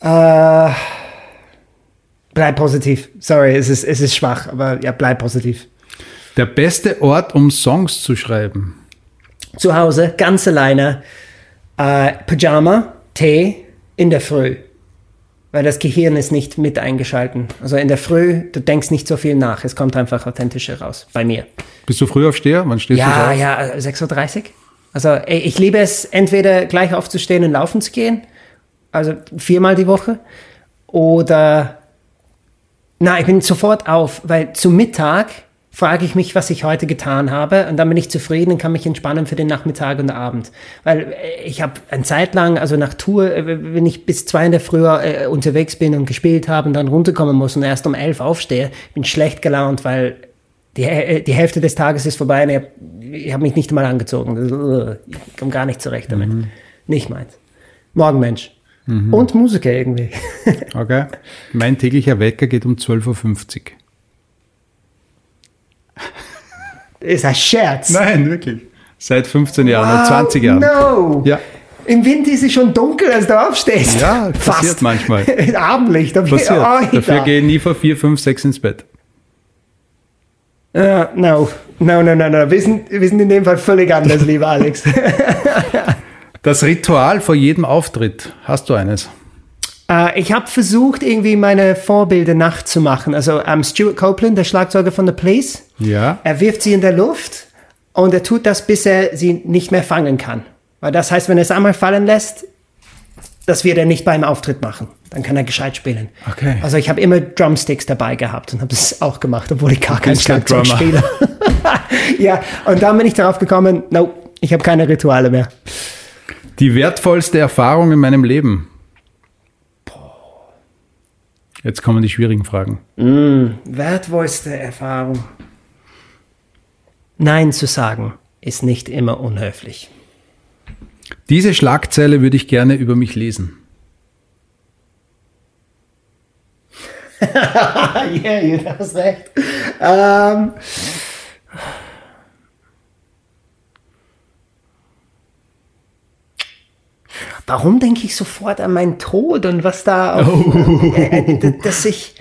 äh, bleib positiv. Sorry, es ist, es ist schwach, aber ja, bleib positiv. Der beste Ort, um Songs zu schreiben. Zu Hause, ganz alleine, äh, Pyjama, Tee in der Früh. Weil das Gehirn ist nicht mit eingeschalten. Also in der Früh, du denkst nicht so viel nach. Es kommt einfach authentischer raus. Bei mir. Bist du früh aufsteher? Wann stehst Ja, du ja, äh, 6.30 Uhr. Also ich liebe es, entweder gleich aufzustehen und laufen zu gehen, also viermal die Woche, oder na, ich bin sofort auf, weil zu Mittag frage ich mich, was ich heute getan habe und dann bin ich zufrieden und kann mich entspannen für den Nachmittag und Abend. Weil äh, ich habe eine Zeit lang, also nach Tour, äh, wenn ich bis zwei in der Früh äh, unterwegs bin und gespielt habe und dann runterkommen muss und erst um elf aufstehe, bin schlecht gelaunt, weil die, die Hälfte des Tages ist vorbei und ich habe ich hab mich nicht mal angezogen. Ich komme gar nicht zurecht damit. Nicht meins. Morgenmensch. Und Musiker irgendwie. Okay. Mein täglicher Wecker geht um 12.50 Uhr. Ist ein Scherz. Nein, wirklich. Seit 15 Jahren, seit 20 Jahren. No. Ja, Im Winter ist es schon dunkel, als du aufstehst. Ja, passiert Fast. manchmal. Abendlicht. Passiert. Alter. Dafür gehe ich nie vor 4, 5, 6 ins Bett. Ja, no. No, no, no, no. Wir sind, wir sind in dem Fall völlig anders, lieber Alex. Das Ritual vor jedem Auftritt, hast du eines? Äh, ich habe versucht, irgendwie meine Vorbilder nachzumachen. Also ähm, Stuart Copeland, der Schlagzeuger von The Police, Ja. er wirft sie in der Luft und er tut das, bis er sie nicht mehr fangen kann. Weil das heißt, wenn er es einmal fallen lässt, das wird er nicht beim Auftritt machen. Dann kann er gescheit spielen. Okay. Also ich habe immer Drumsticks dabei gehabt und habe das auch gemacht, obwohl ich gar kein Schlagzeug spiele. ja, und dann bin ich darauf gekommen, no, ich habe keine Rituale mehr. Die wertvollste Erfahrung in meinem Leben. Jetzt kommen die schwierigen Fragen. Wertvollste Erfahrung. Nein zu sagen ist nicht immer unhöflich. Diese Schlagzeile würde ich gerne über mich lesen. ja, yeah, du hast recht. Ähm, warum denke ich sofort an meinen Tod und was da, auf, oh. äh, äh, dass ich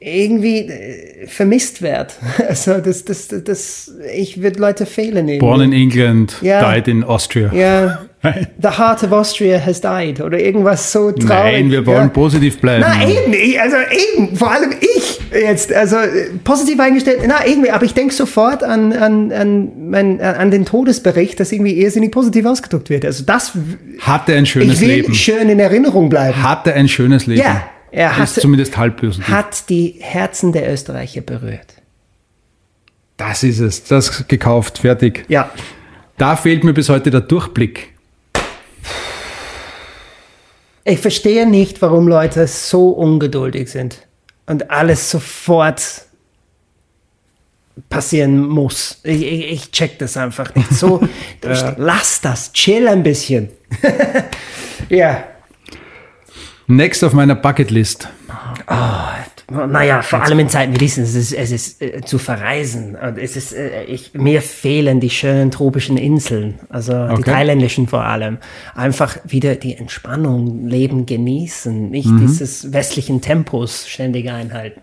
irgendwie äh, vermisst werde. Also das, das, das, das ich würde Leute fehlen. Irgendwie. Born in England, ja. died in Austria. Ja, the heart of Austria has died oder irgendwas so traurig. Nein, wir wollen ja. positiv bleiben. Na eben, also eben, vor allem ich jetzt, also positiv eingestellt, na irgendwie, aber ich denke sofort an, an, an, mein, an den Todesbericht, dass irgendwie irrsinnig positiv ausgedruckt wird. Also das hatte ein schönes ich will Leben. schön in Erinnerung bleiben. Hatte ein schönes Leben. Ja. Er hat, ist zumindest halb positiv. hat die Herzen der Österreicher berührt. Das ist es. Das gekauft, fertig. Ja. Da fehlt mir bis heute der Durchblick. Ich verstehe nicht, warum Leute so ungeduldig sind und alles sofort passieren muss. Ich, ich, ich check das einfach nicht. So, ja. lass das, chill ein bisschen. ja. Next auf meiner Bucketlist. Oh, naja, vor allem in Zeiten wie diesen, es ist, es ist äh, zu verreisen. Und es ist, äh, ich, mir fehlen die schönen tropischen Inseln, also okay. die thailändischen vor allem. Einfach wieder die Entspannung, Leben genießen, nicht mhm. dieses westlichen Tempos ständig einhalten.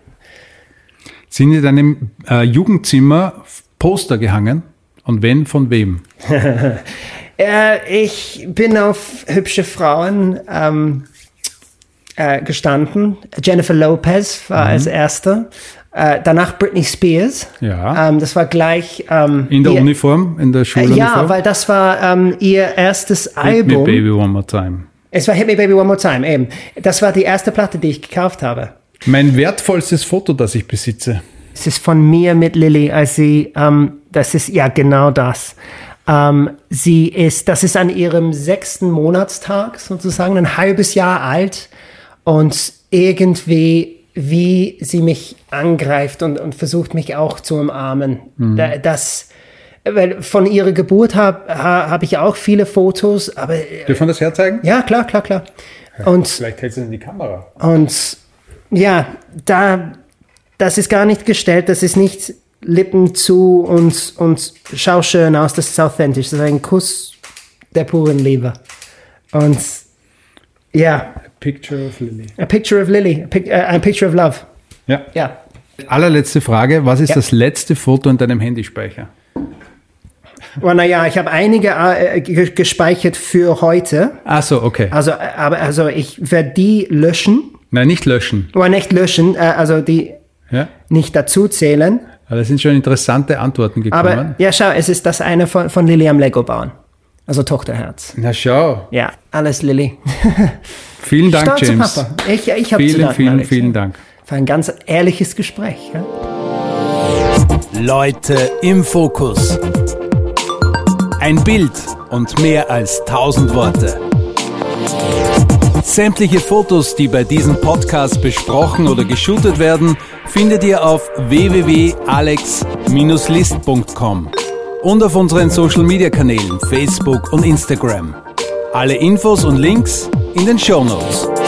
Sind in deinem äh, Jugendzimmer Poster gehangen? Und wenn, von wem? äh, ich bin auf hübsche Frauen ähm, äh, gestanden. Jennifer Lopez war mhm. als erste. Äh, danach Britney Spears. Ja. Ähm, das war gleich. Ähm, in der ihr, Uniform, in der Schule. Äh, ja, weil das war ähm, ihr erstes Hit Album. Me Baby One More Time. Es war Hit Me Baby One More Time, eben. Das war die erste Platte, die ich gekauft habe. Mein wertvollstes Foto, das ich besitze. Es ist von mir mit Lilly, als sie, ähm, das ist ja genau das. Ähm, sie ist, das ist an ihrem sechsten Monatstag sozusagen, ein halbes Jahr alt und irgendwie, wie sie mich angreift und, und versucht, mich auch zu umarmen. Mhm. Das, weil von ihrer Geburt habe hab ich auch viele Fotos, aber. Dürfen wir das herzeigen? Ja, klar, klar, klar. Und, Vielleicht hält sie in die Kamera. Und ja, da, das ist gar nicht gestellt, das ist nicht Lippen zu und, und schau schön aus, das ist authentisch. Das ist ein Kuss der puren Liebe. Und ja, Picture of Lily. A Picture of Lily. A, pic, uh, a Picture of Love. Ja. Ja. Allerletzte Frage. Was ist ja. das letzte Foto in deinem Handyspeicher? Well, naja, ich habe einige äh, gespeichert für heute. Ach so, okay. Also, aber also ich werde die löschen. Nein, nicht löschen. Oder nicht löschen, äh, also die ja? nicht dazu zählen. Aber da sind schon interessante Antworten gekommen. Aber ja, schau, es ist das eine von, von Lilly am Lego bauen. Also Tochterherz. Na schau. Ja, alles Lilly. Vielen Dank, Stolze James. Papa. Ich, ich habe Vielen, vielen, Alex. vielen Dank. Für ein ganz ehrliches Gespräch. Ja? Leute im Fokus. Ein Bild und mehr als tausend Worte. Sämtliche Fotos, die bei diesem Podcast besprochen oder geshootet werden, findet ihr auf www.alex-list.com und auf unseren Social Media Kanälen Facebook und Instagram. Alle Infos und Links in den Show Notes.